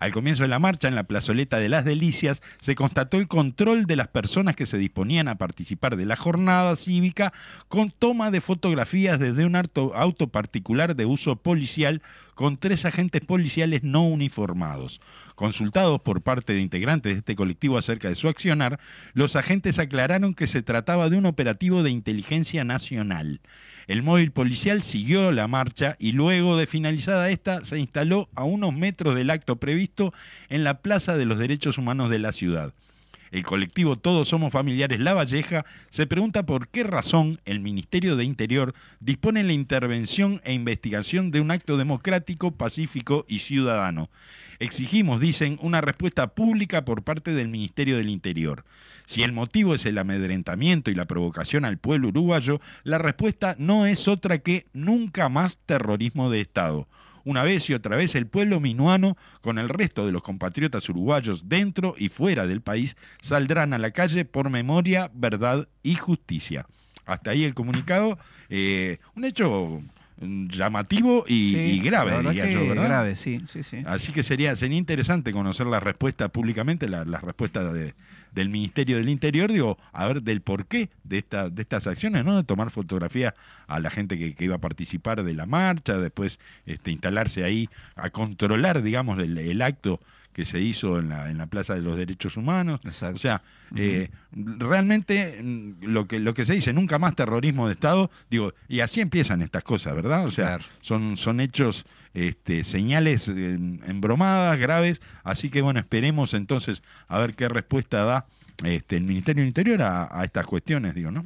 Al comienzo de la marcha, en la plazoleta de las Delicias, se constató el control de las personas que se disponían a participar de la jornada cívica con toma de fotografías desde un auto, auto particular de uso policial con tres agentes policiales no uniformados. Consultados por parte de integrantes de este colectivo acerca de su accionar, los agentes aclararon que se trataba de un operativo de inteligencia nacional. El móvil policial siguió la marcha y luego de finalizada esta se instaló a unos metros del acto previsto en la Plaza de los Derechos Humanos de la ciudad. El colectivo Todos Somos Familiares La Valleja se pregunta por qué razón el Ministerio de Interior dispone la intervención e investigación de un acto democrático, pacífico y ciudadano. Exigimos, dicen, una respuesta pública por parte del Ministerio del Interior. Si el motivo es el amedrentamiento y la provocación al pueblo uruguayo, la respuesta no es otra que nunca más terrorismo de Estado. Una vez y otra vez el pueblo minuano, con el resto de los compatriotas uruguayos dentro y fuera del país, saldrán a la calle por memoria, verdad y justicia. Hasta ahí el comunicado. eh, un hecho mm, llamativo y, Sí, y grave, diría que yo, ¿verdad? grave, sí, sí, sí. Así que sería, sería interesante conocer la respuesta públicamente, la, la respuesta de- del Ministerio del Interior, digo, a ver del porqué de, esta, de estas acciones, ¿no? De tomar fotografía a la gente que, que iba a participar de la marcha, después este, instalarse ahí a controlar, digamos, el, el acto que se hizo en la, en la Plaza de los Derechos Humanos. Exacto. O sea, eh, realmente mm, lo que, lo que se dice, nunca más terrorismo de Estado, digo, y así empiezan estas cosas, ¿verdad? O sea, Claro. son, son hechos, este, señales embromadas, graves, así que bueno, esperemos entonces a ver qué respuesta da este, el Ministerio del Interior a, a estas cuestiones, digo, ¿no?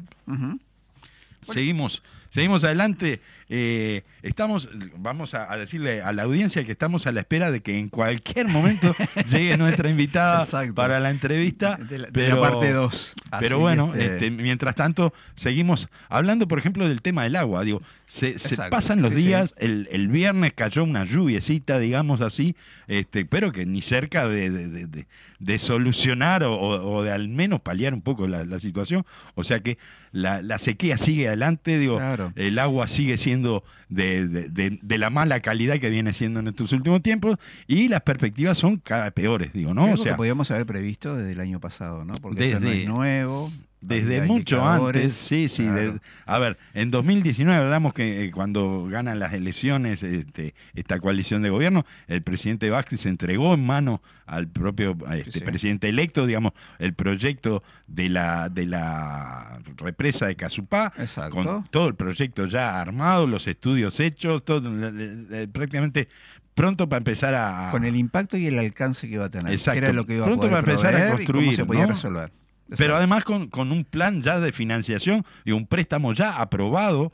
Seguimos, seguimos adelante. Eh, estamos, vamos a, a decirle a la audiencia que estamos a la espera de que en cualquier momento llegue nuestra invitada Exacto. para la entrevista. De la, de pero, la parte 2. Pero bueno, este, mientras tanto, seguimos hablando, por ejemplo, del tema del agua. Digo, se, se pasan los sí, sí. días, El, el viernes cayó una lluviecita, digamos así, este, pero que ni cerca de, de- de- solucionar o, o- o de al menos paliar un poco la, la situación. O sea que la, la sequía sigue adelante, digo, Claro. El agua sigue siendo de, de- de- de la mala calidad que viene siendo en estos últimos tiempos y las perspectivas son cada peores, digo, ¿no? Algo O sea, que podíamos haber previsto desde el año pasado, ¿no? Porque esto no Desde- es nuevo. Desde mucho antes, sí, sí. claro. de- a ver, en 2019 hablamos que eh, cuando ganan las elecciones este, esta coalición de gobierno, el presidente Vázquez entregó en mano al propio este, sí. presidente electo, digamos, el proyecto de la de la represa de Casupá, Exacto. con todo el proyecto ya armado, los estudios hechos, todo, eh, eh, prácticamente pronto para empezar a... Con el impacto y el alcance que iba a tener. Exacto. Que era lo que iba Pronto a poder va a empezar a proveer y cómo construir, se podía ¿no? resolver. Pero además con, con un plan ya de financiación y un préstamo ya aprobado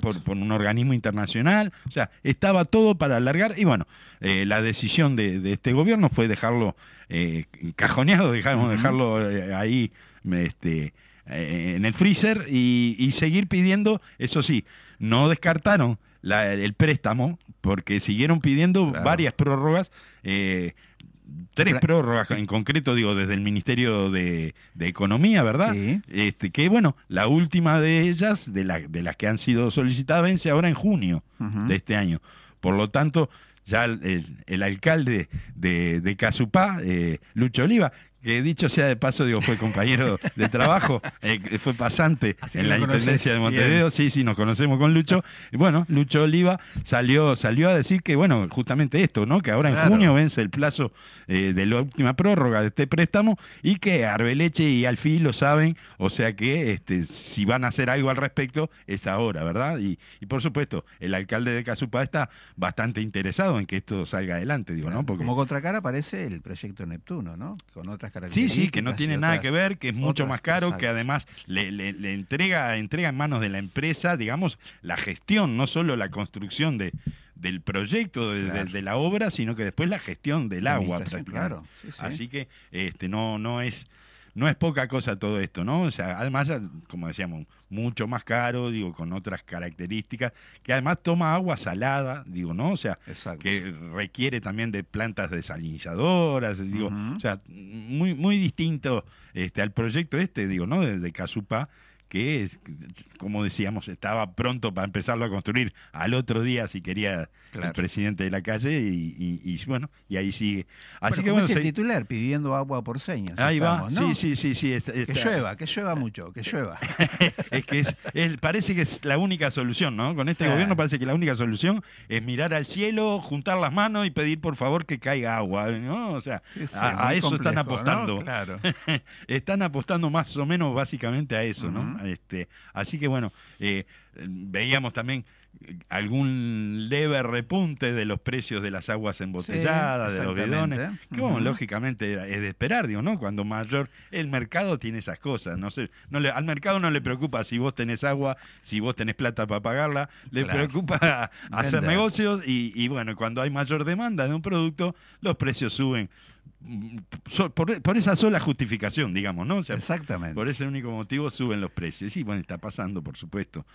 por, por un organismo internacional. O sea, estaba todo para alargar. Y bueno, eh, la decisión de, de este gobierno fue dejarlo eh, encajoneado, dejamos, dejarlo eh, ahí este, eh, en el freezer y, y seguir pidiendo, eso sí, no descartaron la- el préstamo porque siguieron pidiendo Claro. varias prórrogas. Tres prórrogas en concreto, digo, desde el Ministerio de, de Economía, ¿verdad? Sí. Este, que bueno, la última de ellas, de, la- de las que han sido solicitadas, vence ahora en junio de este año. Por lo tanto, ya el, el- el alcalde de, de Casupá, eh, Lucho Oliva, que dicho sea de paso, digo, fue compañero de trabajo, eh, fue pasante Así en la Intendencia de bien. Montevideo, sí, sí, nos conocemos con Lucho. Bueno, Lucho Oliva salió, salió a decir que, bueno, justamente esto, ¿no? Que ahora en junio vence el plazo eh, de la última prórroga de este préstamo y que Arbeleche y Alfil lo saben, o sea que este, si van a hacer algo al respecto es ahora, ¿verdad? Y, y por supuesto, el alcalde de Casupá está bastante interesado en que esto salga adelante, digo, ¿no? Porque Como contracara aparece el proyecto Neptuno, ¿no? Con otras características. sí, que no tiene nada otras- que ver, que es mucho más caro, exacto. que además le, le- le entrega, entrega en manos de la empresa, digamos, la gestión, no solo la construcción de, del proyecto, de, de- Claro. de la obra, sino que después la gestión del La agua, prácticamente. claro, sí, sí. Así que este, no, no es no es poca cosa todo esto, ¿no? O sea, además, como decíamos, mucho más caro, digo, con otras características, que además toma agua salada, digo, ¿no? O sea, Exacto. que requiere también de plantas desalinizadoras, digo, o sea, muy, muy distinto este, al proyecto este, digo, ¿no? De, de Casupá, que es, como decíamos, estaba pronto para empezarlo a construir al otro día si quería el presidente de la calle y, y- y, bueno, y ahí sigue. Así Bueno, que bueno, es el se- titular pidiendo agua por señas. ahí va, estamos, ¿no? sí, sí, sí, sí. Que llueva, que llueva mucho, que llueva. es que es, es- parece que es la única solución, ¿no? Con este gobierno parece que la única solución es mirar al cielo, juntar las manos y pedir por favor que caiga agua, ¿no? O sea, Sí, sí, a, eso están apostando. Claro. están apostando más o menos básicamente a eso, ¿no? Este, así que bueno, eh, veíamos también algún leve repunte de los precios de las aguas embotelladas, Sí, de los bidones, que bueno, lógicamente es de esperar, digo, ¿no? Cuando mayor el mercado tiene esas cosas, no sé, no le, al mercado no le preocupa si vos tenés agua, si vos tenés plata para pagarla, le Claro. preocupa hacer Vender. negocios y, y bueno, cuando hay mayor demanda de un producto, los precios suben. So- por, por esa sola justificación, digamos, ¿no? O sea, Exactamente. por ese único motivo suben los precios. Y bueno, está pasando, por supuesto.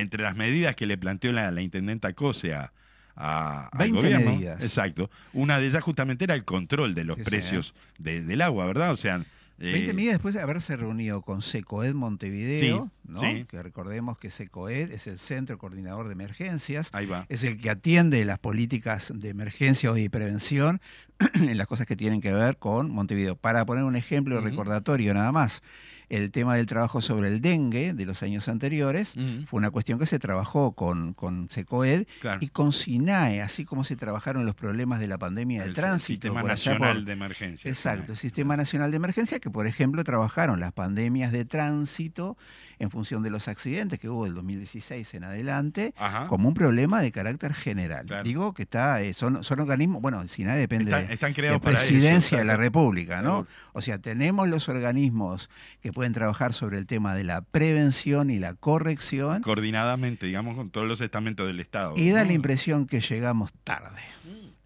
Entre las medidas que le planteó la, la intendenta Cose a, a- al 20 gobierno. medidas. Exacto. Una de ellas justamente era el control de los Sí, sí. precios de- del agua, ¿verdad? O sea. eh, 20 medidas después de haberse reunido con SECOED Montevideo, Sí, ¿no? sí. que recordemos que SECOED es el Centro Coordinador de Emergencias, Ahí va. es el que atiende las políticas de emergencia o de prevención en las cosas que tienen que ver con Montevideo. Para poner un ejemplo recordatorio nada más, el tema del trabajo sobre el dengue de los años anteriores Mm, fue una cuestión que se trabajó con, con SECOED claro. y con SINAE, así como se trabajaron los problemas de la pandemia del El tránsito. Sistema por allá Nacional por- de Emergencia. Exacto, el Sistema Nacional de Emergencia, que por ejemplo trabajaron las pandemias de tránsito en función de los accidentes que hubo del 2016 en adelante, Ajá. como un problema de carácter general. Claro. Digo que está, eh, son, son organismos, bueno, el SINAE depende Están, de, de creados para eso, Presidencia de la. República, ¿no? O sea, tenemos los organismos que pueden trabajar sobre el tema de la prevención y la corrección, Coordinadamente, digamos, con todos los estamentos del Estado. y da ¿no? la impresión que llegamos tarde.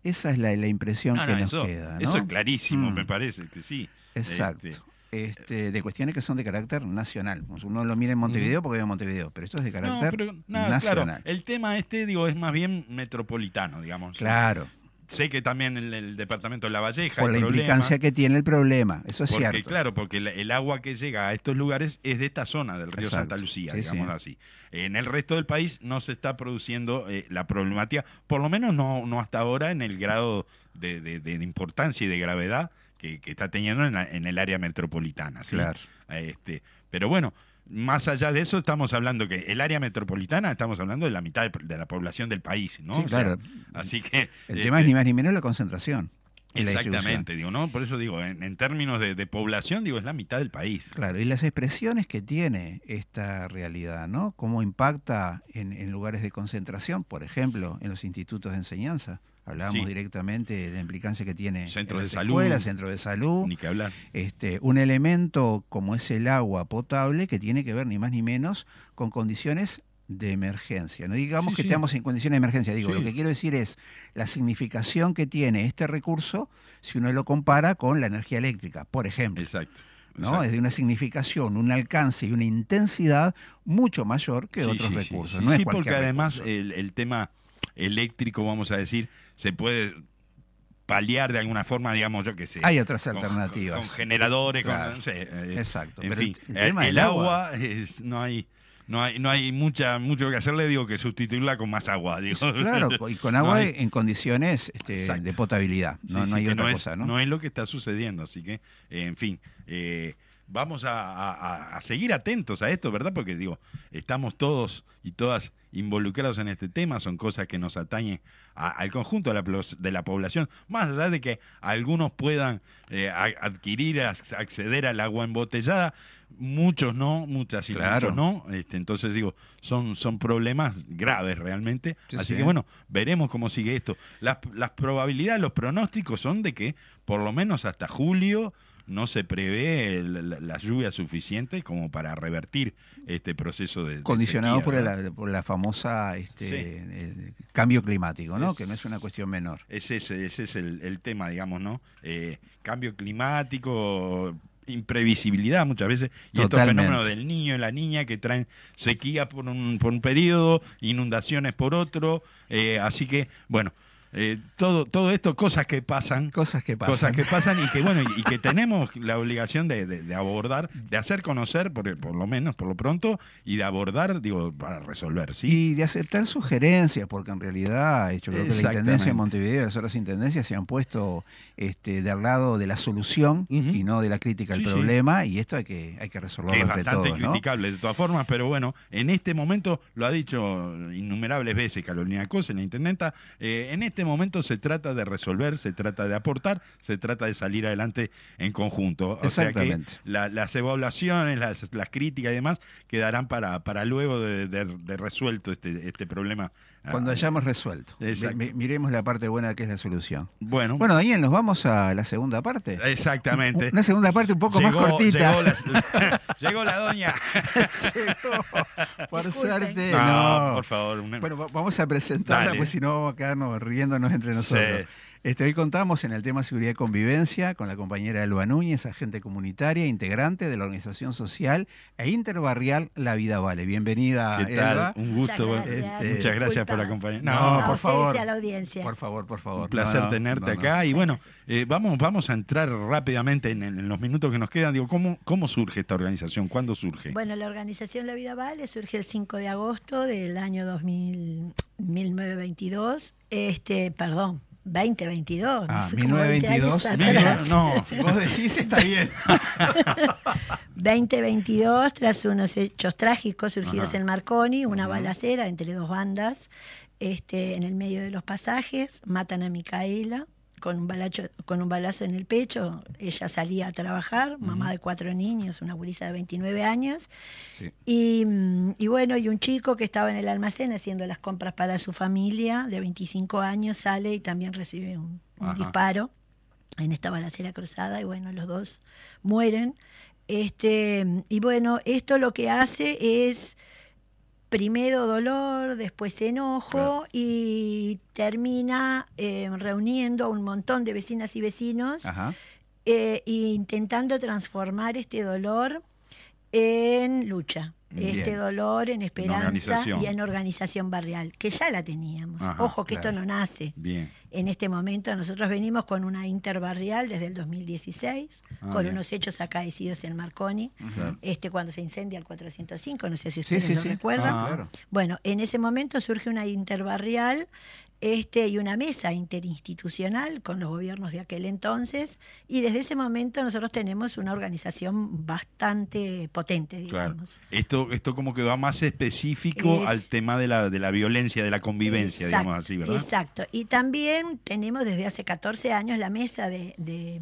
Esa es la, la impresión No, que no, nos eso, queda. eso es clarísimo, Mm. me parece que sí. Exacto. Este, Este, de cuestiones que son de carácter nacional. Uno lo mira en Montevideo porque vive en Montevideo, pero esto es de No, carácter pero nada, nacional. claro. El tema este, digo, es más bien metropolitano, digamos. Claro, Sé que también en el departamento de La Valleja por la problemas, implicancia que tiene el problema, eso es porque, cierto. claro, porque el, el agua que llega a estos lugares es de esta zona del río Exacto. Santa Lucía, Sí, digamos sí. así. En el resto del país no se está produciendo eh, la problemática, por lo menos no, no hasta ahora en el grado de, de- de importancia y de gravedad que, que está teniendo en, la- en el área metropolitana. ¿sí? Claro. Este, Pero bueno, más allá de eso, estamos hablando que el área metropolitana, estamos hablando de la mitad de, de la población del país, ¿no? Sí, O sea, claro. así que... El este, tema es ni más ni menos la concentración. Exactamente, digo, ¿no? Por eso digo, en, en términos de, de población, digo, es la mitad del país. Claro, y las expresiones que tiene esta realidad, ¿no? Cómo impacta en, en lugares de concentración, por ejemplo, en los institutos de enseñanza. Hablábamos Sí. directamente de la implicancia que tiene Centros en de salud. centros de salud. Ni que hablar. Este, un elemento como es el agua potable que tiene que ver ni más ni menos con condiciones de emergencia. No digamos Sí, que sí. estamos en condiciones de emergencia, digo, Sí. lo que quiero decir es la significación que tiene este recurso si uno lo compara con la energía eléctrica, por ejemplo. Exacto. ¿no? exacto. Es de una significación, un alcance y una intensidad mucho mayor que otros recursos. sí, no es porque además el tema eléctrico, vamos a decir, se puede paliar de alguna forma, digamos, yo qué sé. Hay otras con- alternativas. Con, generadores, con- no sé, eh, Exacto, En pero fin, el el, tema el del agua, agua- es- no hay. No hay, no hay mucha, mucho que hacerle, digo, que sustituirla con más agua. Digo. Claro, y con No agua hay- en condiciones este, de potabilidad. No, Sí, no hay otra es, cosa, ¿no? es lo que está sucediendo, así que, eh, en fin, eh, vamos a, a- a- a seguir atentos a esto, ¿verdad? Porque digo, estamos todos y todas involucrados en este tema, son cosas que nos atañen a- al conjunto de la, plos- de la población, más allá de que algunos puedan eh, a- adquirir, ac- acceder al agua embotellada, muchos no, muchas y Claro. muchos no, este, entonces digo, son, son problemas graves realmente, Sí, así sí. que bueno, veremos cómo sigue esto. Las, las probabilidades, los pronósticos son de que por lo menos hasta julio no se prevé el- la, la lluvia suficiente como para revertir este proceso de, de Condicionado sequía, por la, por la famosa este, Sí. el cambio climático, ¿no? Es- Que no es una cuestión menor. Es ese, ese es el, el tema, digamos, ¿no? Eh, cambio climático, imprevisibilidad muchas veces, y estos fenómenos del niño y la niña que traen sequía por un, por un periodo, inundaciones por otro, eh, así que, bueno, eh, todo, todo esto, cosas que pasan, Cosas que pasan. cosas que pasan y que bueno y que tenemos la obligación de, de- de abordar de hacer conocer por, por lo menos por lo pronto y de abordar digo para resolver sí Y de aceptar sugerencias, porque en realidad yo creo que la. Intendencia de Montevideo y las otras intendencias se han puesto este, del lado de la solución y no de la crítica al Sí, sí. problema, y esto hay que, hay que que resolverlo es entre bastante todos, ¿no? criticable de todas formas, pero bueno, en este momento, lo ha dicho innumerables veces Carolina Cose, la intendenta, eh, en este momento se trata de resolver, se trata de aportar, se trata de salir adelante en conjunto. O sea que Exactamente. la- las evaluaciones, las, las críticas y demás quedarán para, para luego de, de- de resuelto este, este problema. Cuando Ah, hayamos resuelto. Mi- miremos la parte buena que es la solución. Bueno, Bueno, Daniel, nos vamos a la segunda parte. exactamente. Una segunda parte un poco más cortita. Llegó la, llegó la doña. Llegó. Por Disculpen. suerte, No, no. por favor. una- Bueno, va- vamos a presentarla, Dale. pues si no vamos a quedarnos riéndonos entre nosotros. Sí. Este, hoy contamos en el tema seguridad y convivencia con la compañera Elba Núñez, agente comunitaria, integrante de la organización social e interbarrial La Vida Vale. Bienvenida, ¿Qué tal? Elba. Un gusto. Muchas bueno, gracias. Muchas gracias por acompañarnos. No, No, por favor. a la audiencia. Por favor, por favor. un placer No, no, tenerte no, no. acá. Y bueno, eh, vamos, vamos a entrar rápidamente en, en los minutos que nos quedan. Digo, ¿cómo, ¿cómo surge esta organización? ¿Cuándo surge? Bueno, la organización La Vida Vale surge el 5 de agosto del año 2000, 1922. Este, perdón, 2022. me Ah, 20 años 1922. atrás. Mira, no. Si vos decís, está bien. 2022, tras unos hechos trágicos surgidos Ajá. en Marconi, una balacera entre dos bandas, este, en el medio de los pasajes, matan a Micaela con un, balacho, con un balazo en el pecho. Ella salía a trabajar, mamá de cuatro niños, una gurisa de 29 años. Sí. Y, mm, y bueno, y un chico que estaba en el almacén haciendo las compras para su familia, de 25 años, sale y también recibe un, un disparo en esta balacera cruzada y bueno, los dos mueren. Este, y bueno, esto lo que hace es primero dolor, después enojo Claro. y termina eh, reuniendo a un montón de vecinas y vecinos eh, e intentando transformar este dolor en lucha, este dolor en esperanza y en organización barrial, que ya la teníamos. Ajá, Ojo que claro. esto no nace Bien. en este momento. Nosotros venimos con una interbarrial desde el 2016, Ah, con bien. unos hechos acaecidos en Marconi, Claro. este cuando se incendia el 405, no sé si Sí, ustedes sí, lo sí. recuerdan. Ah. Claro. Bueno, en ese momento surge una interbarrial este, y una mesa interinstitucional con los gobiernos de aquel entonces, y desde ese momento nosotros tenemos una organización bastante potente, Claro. digamos. Esto, esto como que va más específico Es- al tema de la, de la violencia, de la convivencia, Exacto, digamos así, ¿verdad? Exacto. Y también tenemos desde hace 14 años la mesa de, de,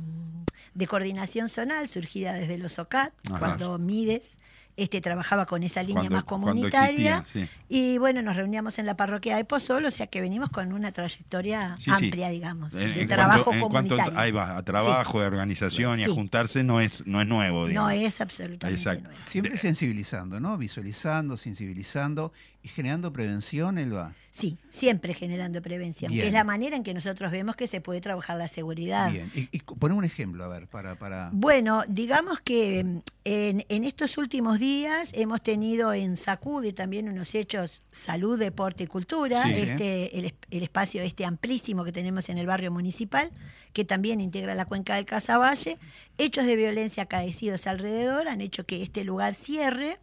de coordinación zonal surgida desde los OCAT, Ajá. cuando Mides este, trabajaba con esa línea Cuando- más comunitaria. existía, sí. Y bueno, nos reuníamos en la parroquia de Pozol, o sea que venimos con una trayectoria Sí, sí. amplia, digamos, En- de en trabajo cuanto, en cuanto comunitario. ahí va, a trabajo, de organización y a juntarse no es, no es nuevo, no digamos. es absolutamente Exacto. nuevo. Siempre sensibilizando, ¿no? Visualizando, sensibilizando y generando prevención, Elba. Sí, siempre generando prevención, Bien. que es la manera en que nosotros vemos que se puede trabajar la seguridad. Bien. Y, y poné un ejemplo, a ver, para... para... Bueno, digamos que mm, en, en estos últimos días hemos tenido en Sacude también unos hechos salud, deporte y cultura, Sí. este, el, el espacio este amplísimo que tenemos en el barrio municipal, que también integra la cuenca del Casaballe. Hechos de violencia acaecidos alrededor han hecho que este lugar cierre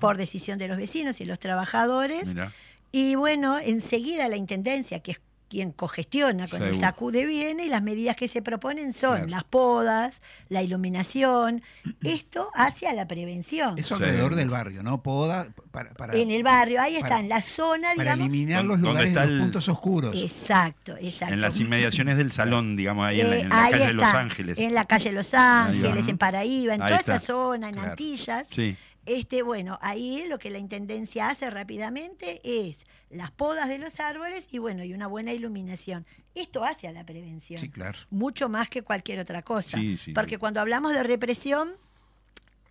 Por decisión de los vecinos y los trabajadores. mirá. Y bueno, enseguida la Intendencia, que es quien cogestiona con el. SACUDE viene y las medidas que se proponen son Claro. las podas, la iluminación, esto hacia la prevención. Eso Sí. alrededor del barrio, ¿no? Poda para, para, en el barrio, ahí está, para- en la zona, para digamos. eliminar Don- los ¿dónde lugares, está los el- puntos oscuros. Exacto, exacto. En las inmediaciones del salón, digamos, ahí en la, Eh, en la ahí calle de Los está, Ángeles. En la calle Los Ahí va. Ángeles, en Paraíba, en Ahí toda está. esa zona, en Claro. Antillas. Sí, Este, bueno, ahí lo que la intendencia hace rápidamente es las podas de los árboles y bueno, y una buena iluminación. Esto hace a la prevención. Sí, claro. Mucho más que cualquier otra cosa. Sí, sí, Porque sí. cuando hablamos de represión,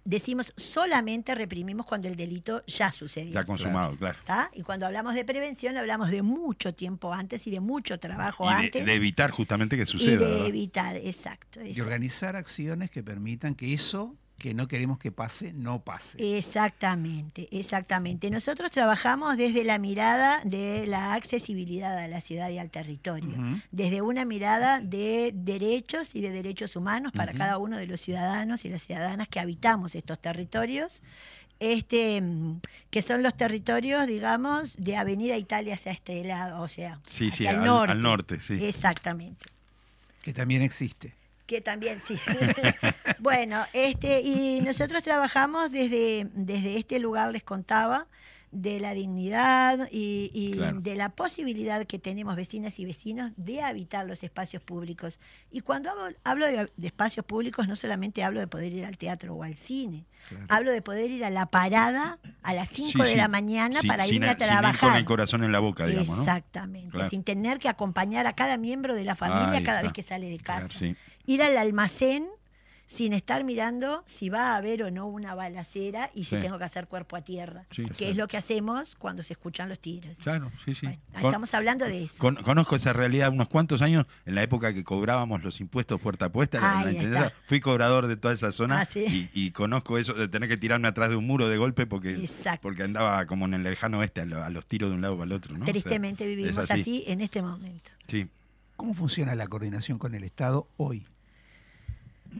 decimos solamente reprimimos cuando el delito ya sucedió. ya consumado, claro. ¿tá? Y cuando hablamos de prevención, hablamos de mucho tiempo antes y de mucho trabajo Y antes. de, de evitar justamente que y suceda. de ¿verdad? evitar, exacto. Y organizar acciones que permitan que eso que no queremos que pase, no pase. Exactamente, exactamente. Nosotros trabajamos desde la mirada de la accesibilidad a la ciudad y al territorio, desde una mirada de derechos y de derechos humanos para cada uno de los ciudadanos y las ciudadanas que habitamos estos territorios. Este, que son los territorios, digamos, de Avenida Italia hacia este lado, o sea, Sí, sí, hacia el al- norte. al norte, sí. Exactamente Que también existe. Que también sí. bueno, este, y nosotros trabajamos desde, desde este lugar, les contaba, de la dignidad y, y Claro. de la posibilidad que tenemos vecinas y vecinos de habitar los espacios públicos. Y cuando hablo, hablo de, de espacios públicos, no solamente hablo de poder ir al teatro o al cine, Claro. hablo de poder ir a la parada a las 5 Sí, de sí. la mañana Sí, para irme a sin ir trabajar. con el corazón en la boca, digamos, ¿no? Exactamente, Claro. sin tener que acompañar a cada miembro de la familia Ahí cada está. vez que sale de casa. Ir al almacén sin estar mirando si va a haber o no una balacera y si Sí. tengo que hacer cuerpo a tierra, Sí, que exacto. es lo que hacemos cuando se escuchan los tiros. Claro, sí, sí. Bueno, ahí Con- estamos hablando de eso. Con- conozco esa realidad unos cuantos años, en la época que cobrábamos los impuestos puerta a la está. fui cobrador de toda esa zona Ah, sí. y, y conozco eso de tener que tirarme atrás de un muro de golpe porque, Exacto. porque andaba como en el lejano oeste, a, lo- a los tiros de un lado para el otro. ¿no? O sea, Tristemente vivimos así. así. en este momento. Sí. ¿Cómo funciona la coordinación con el Estado hoy?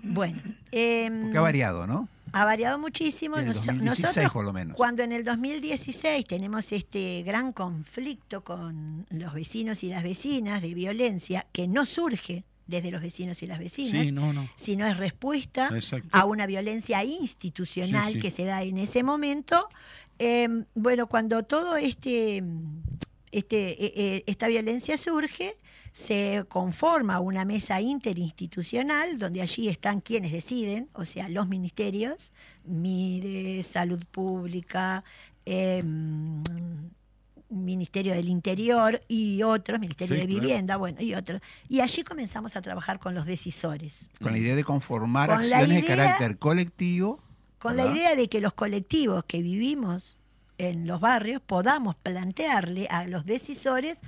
Bueno, em, Porque ha variado, ¿no? ha variado muchísimo. En el Nos- 2016 nosotros, por lo menos. cuando en el 2016 tenemos este gran conflicto con los vecinos y las vecinas de violencia, que no surge desde los vecinos y las vecinas, Sí, no, no. sino es respuesta Exacto. a una violencia institucional Sí, sí. que se da en ese momento. Eh, bueno, cuando todo este, este eh, eh, esta violencia surge, se conforma una mesa interinstitucional donde allí están quienes deciden, o sea, los ministerios, MIDE, Salud Pública, eh, Ministerio del Interior y otros, Ministerio Sí, de claro. Vivienda, bueno, y otros. Y allí comenzamos a trabajar con los decisores. Con la idea de conformar Con acciones de carácter colectivo. con la idea de que los colectivos que vivimos en los barrios podamos plantearle a los decisores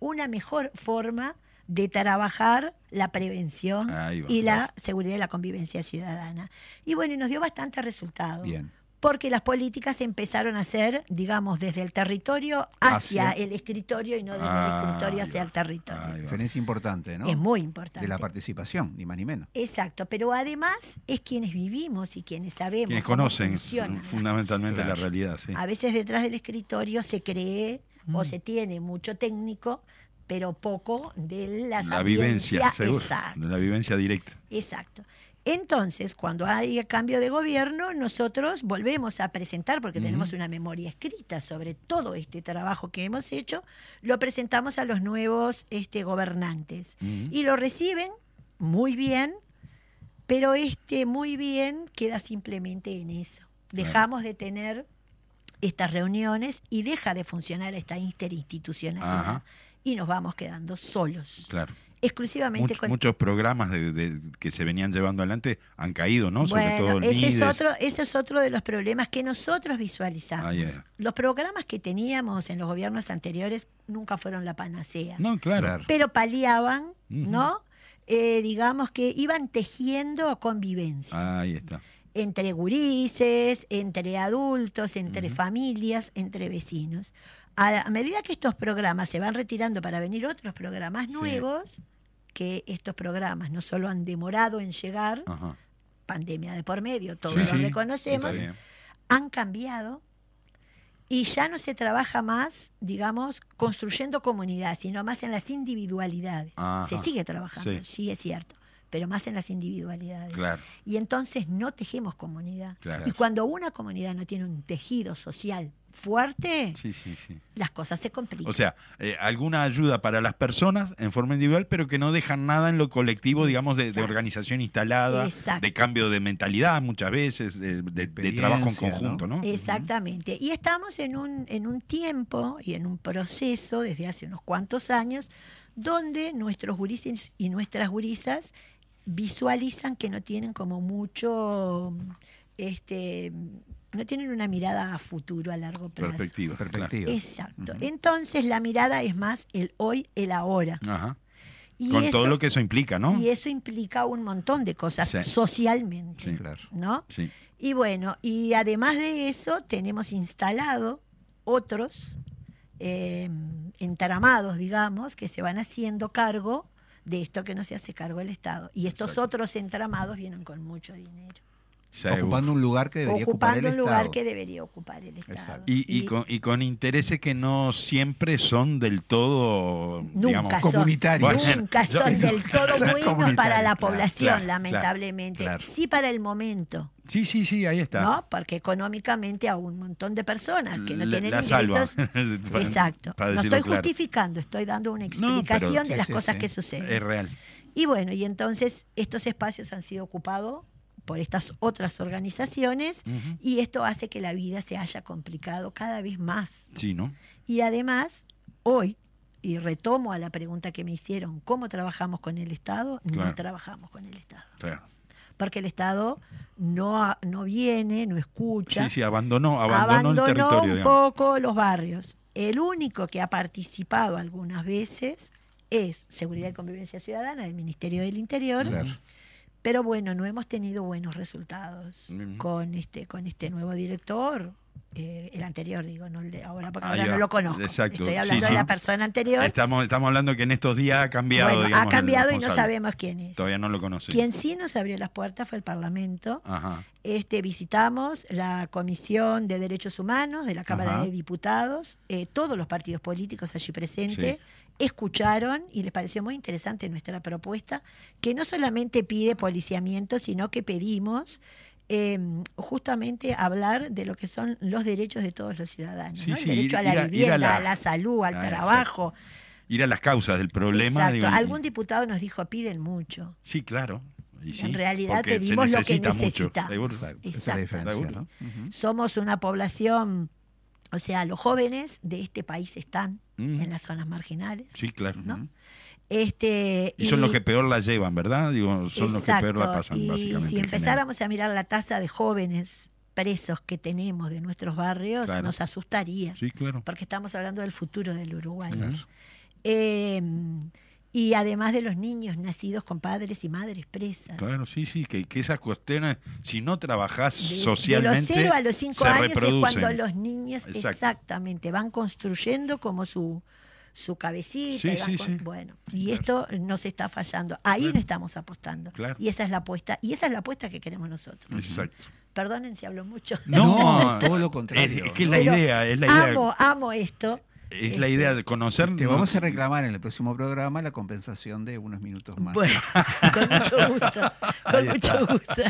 una mejor forma de trabajar la prevención Ahí va, y la claro. seguridad de la convivencia ciudadana. Y bueno, y nos dio bastante resultado. Bien. Porque las políticas empezaron a ser, digamos, desde el territorio hacia, Hacia- el escritorio y no desde el escritorio hacia va. el territorio. Diferencia importante, ¿no? Es muy importante. De la participación, ni más ni menos. Exacto, pero además es quienes vivimos y quienes sabemos Quienes cómo conocen fundamentalmente la realidad, sí. A veces detrás del escritorio se cree o se tiene mucho técnico pero poco de la, La vivencia, seguro. Exacto. De la vivencia directa. Exacto. Entonces, cuando hay cambio de gobierno, nosotros volvemos a presentar, porque tenemos una memoria escrita sobre todo este trabajo que hemos hecho, lo presentamos a los nuevos este, gobernantes. Y lo reciben muy bien, pero este muy bien queda simplemente en eso. Dejamos de tener estas reuniones y deja de funcionar esta interinstitucionalidad. Ajá. Y nos vamos quedando solos, Claro. exclusivamente Much- con muchos programas de, de- que se venían llevando adelante han caído, ¿no? Sobre Bueno, todo el ese es, otro, ese es otro de los problemas que nosotros visualizamos. Ah, ya. Los programas que teníamos en los gobiernos anteriores nunca fueron la panacea, No, claro. Pero paliaban, Ujú. ¿no? Eh, digamos que iban tejiendo convivencia Ahí está. Entre gurises, entre adultos, entre familias, entre vecinos. A, medida que estos programas se van retirando para venir otros programas Sí. nuevos, que estos programas no solo han demorado en llegar, Ajá. pandemia de por medio, todos Sí, lo sí, reconocemos, han cambiado y ya no se trabaja más, digamos, construyendo comunidad, sino más en las individualidades. Ajá. Se sigue trabajando, Sí. sí. es cierto, pero más en las individualidades. Claro, Y entonces no tejemos comunidad. Claro. Y cuando una comunidad no tiene un tejido social fuerte, sí, sí, sí. las cosas se complican. O sea, eh, alguna ayuda para las personas en forma individual, pero que no dejan nada en lo colectivo, digamos, de, organización instalada, Exacto. de cambio de mentalidad muchas veces, de, de- de trabajo en conjunto, ¿no? Exactamente. Y estamos en un, en un tiempo y en un proceso desde hace unos cuantos años donde nuestros gurises y nuestras gurisas visualizan que no tienen como mucho, este, no tienen una mirada a futuro, a largo plazo. Perspectiva. Perspectiva. Exacto. Entonces la mirada es más el hoy, el ahora. Ajá. Y Con eso, todo lo que eso implica, ¿no? y eso implica un montón de cosas Sí. socialmente, Sí. Claro. ¿no? Sí. Y bueno, y además de eso, tenemos instalado otros eh, entramados, digamos, que se van haciendo cargo de esto que no se hace cargo el Estado. Y estos Exacto. otros entramados vienen con mucho dinero, Ocupando un lugar que debería ocupar el ocupando un lugar Estado. que debería ocupar el Estado. Exacto. Y, y con, y con intereses que no siempre son del todo, digamos, Nunca son, comunitarios. Bueno, nunca yo- son del todo buenos para la claro, población, claro, lamentablemente. claro. Sí para el momento, Sí, sí, sí, ahí está. ¿no? Porque económicamente a un montón de personas que no La- tienen la salva. ingresos Para- Exacto. para no estoy claro. justificando, estoy dando una No, pero- explicación de sí, las sí, cosas sí. que suceden. Es real. Y bueno, y entonces estos espacios han sido ocupados por estas otras organizaciones y esto hace que la vida se haya complicado cada vez más. Sí, ¿no? Y además, hoy, y retomo a la pregunta que me hicieron, ¿cómo trabajamos con el Estado? Claro. No trabajamos con el Estado. Claro. Porque el Estado no, no viene, no escucha Sí, sí, abandonó, abandonó, el abandonó territorio. un digamos. poco los barrios. El único que ha participado algunas veces es Seguridad y Convivencia Ciudadana del Ministerio del Interior, Claro. Pero bueno, no hemos tenido buenos resultados con este con este nuevo director, eh, el anterior digo, no el de ahora porque ahora no lo conozco. Exacto. Estoy Sí, hablando sí. de la persona anterior. Estamos, estamos hablando que en estos días ha cambiado. bueno, digamos, ha cambiado y no sabemos quién es. Todavía no lo conoce. Quien sí nos abrió las puertas fue el Parlamento. Ajá. Este, visitamos la Comisión de Derechos Humanos de la Cámara Ajá. de Diputados, eh, todos los partidos políticos allí presentes, escucharon y les pareció muy interesante nuestra propuesta, que no solamente pide policiamiento, sino que pedimos eh, justamente hablar de lo que son los derechos de todos los ciudadanos, Sí, ¿no? sí, el derecho ir- a la ir a- ir a vivienda, la- a la salud, al Ah, exacto. trabajo. Ir a las causas del problema. Exacto. digo, y- Algún diputado nos dijo, piden mucho. Sí, claro. Y sí, en realidad pedimos lo que necesitamos. Somos una población, o sea, los jóvenes de este país están Mm. en las zonas marginales, Sí, claro. ¿no? Este, Y son los que peor la llevan, ¿verdad? Digo, son los que peor la pasan, y básicamente. si empezáramos a mirar la tasa de jóvenes presos que tenemos de nuestros barrios, Claro. nos asustaría, Sí, claro. porque estamos hablando del futuro del Uruguay. Claro. Eh, y además de los niños nacidos con padres y madres presas. Claro, sí, sí, que, que esas cuestiones, si no trabajás De- socialmente, De los 0 a los 5 se años es cuando los niños Exacto. exactamente van construyendo como su, su cabecita. Sí, y van sí, con- sí. Bueno, y esto nos está fallando. Ahí Claro. no estamos apostando. Claro. Y esa es la apuesta, y esa es la apuesta que queremos nosotros. Exacto. Perdonen si hablo mucho. No, todo lo contrario. Es, es que es la Pero idea, es la idea. Amo, amo esto. Es la Este, idea de conocer. Te vamos a reclamar en el próximo programa la compensación de unos minutos más. Bueno, con mucho gusto, con Ahí mucho está. gusto.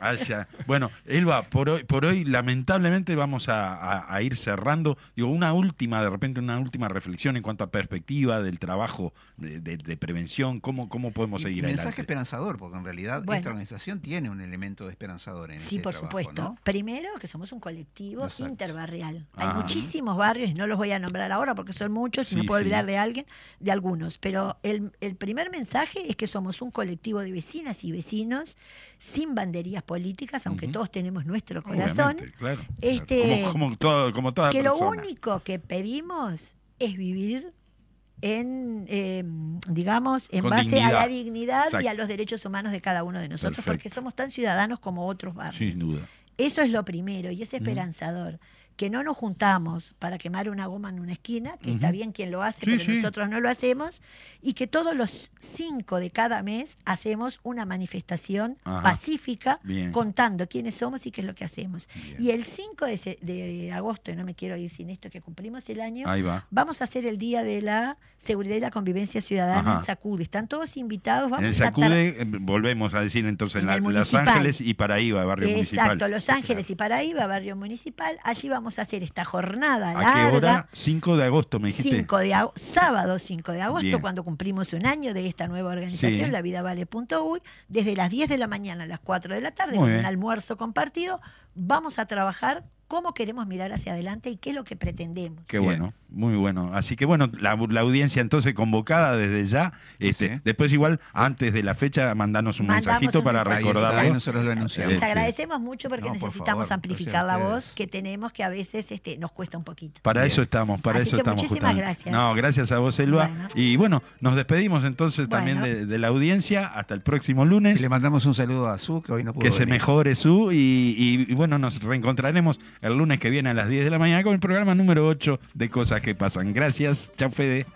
Ah, ya. Bueno, Elba, por hoy, por hoy lamentablemente vamos a, a- a ir cerrando. Digo, una última, de repente, una última reflexión en cuanto a perspectiva del trabajo de, de- de prevención. ¿Cómo, cómo podemos Y seguir mensaje adelante? esperanzador, porque en realidad Bueno. esta organización tiene un elemento de esperanzador en Sí, este por trabajo, supuesto. ¿no? Primero, que somos un colectivo Exacto. interbarrial. Ah. Hay muchísimos barrios, no los voy a nombrar ahora porque son muchos y Sí, me puedo sí. olvidar de alguien, de algunos. Pero el, el primer mensaje es que somos un colectivo de vecinas y vecinos sin banderías políticas, aunque todos tenemos nuestro corazón. Claro. Este, como, como todo- como toda que lo único que pedimos es vivir en, eh, digamos, en Con base a la dignidad y a los derechos humanos de cada uno de nosotros, Perfecto. porque somos tan ciudadanos como otros barrios. Sin duda. Eso es lo primero y es esperanzador. Que no nos juntamos para quemar una goma en una esquina, que está bien quien lo hace, Sí, pero sí. nosotros no lo hacemos, y que todos los cinco de cada mes hacemos una manifestación Ajá. pacífica Bien. contando quiénes somos y qué es lo que hacemos. Bien. Y el 5 de, agosto, y no me quiero ir sin esto, que cumplimos el año, va. vamos a hacer el Día de la Seguridad y la Convivencia Ciudadana Ajá. en Sacude. Están todos invitados. Vamos en el a Sacude, eh, volvemos a decir entonces, en En la- el Los. Ángeles y Paraíba, barrio municipal. Exacto, Los Ángeles y Paraíba, barrio municipal. Allí vamos a hacer esta jornada ¿A qué larga. hora? 5 de agosto, me dijiste. 5 de sábado 5 de agosto, Bien. cuando cumplimos un año de esta nueva organización, Sí. lavidavale.uy, desde las 10 de la mañana a las 4 de la tarde, Muy con bien. un almuerzo compartido, vamos a trabajar cómo queremos mirar hacia adelante y qué es lo que pretendemos. Qué bueno, muy bueno. Así que bueno, la, la audiencia entonces convocada desde ya. Sí, Este, sí. Después igual, antes de la fecha, mandanos un Mandamos mensajito un para mensaje. Recordarlo. nosotros lo anunciamos. Les Este, agradecemos mucho porque No, por necesitamos favor, amplificar la voz que tenemos, que a veces este, nos cuesta un poquito. Para Bien. eso estamos, para Así eso que estamos muchísimas justamente. gracias. No, gracias a vos, Elba. Bueno. Y bueno, nos despedimos entonces también de, de la audiencia. Hasta el próximo Y lunes. le mandamos un saludo a Su, que hoy no pudo Que se mejore su y, y- y bueno, nos reencontraremos el lunes que viene a las 10 de la mañana con el programa número 8 de Cosas que pasan. Gracias, chao Fede.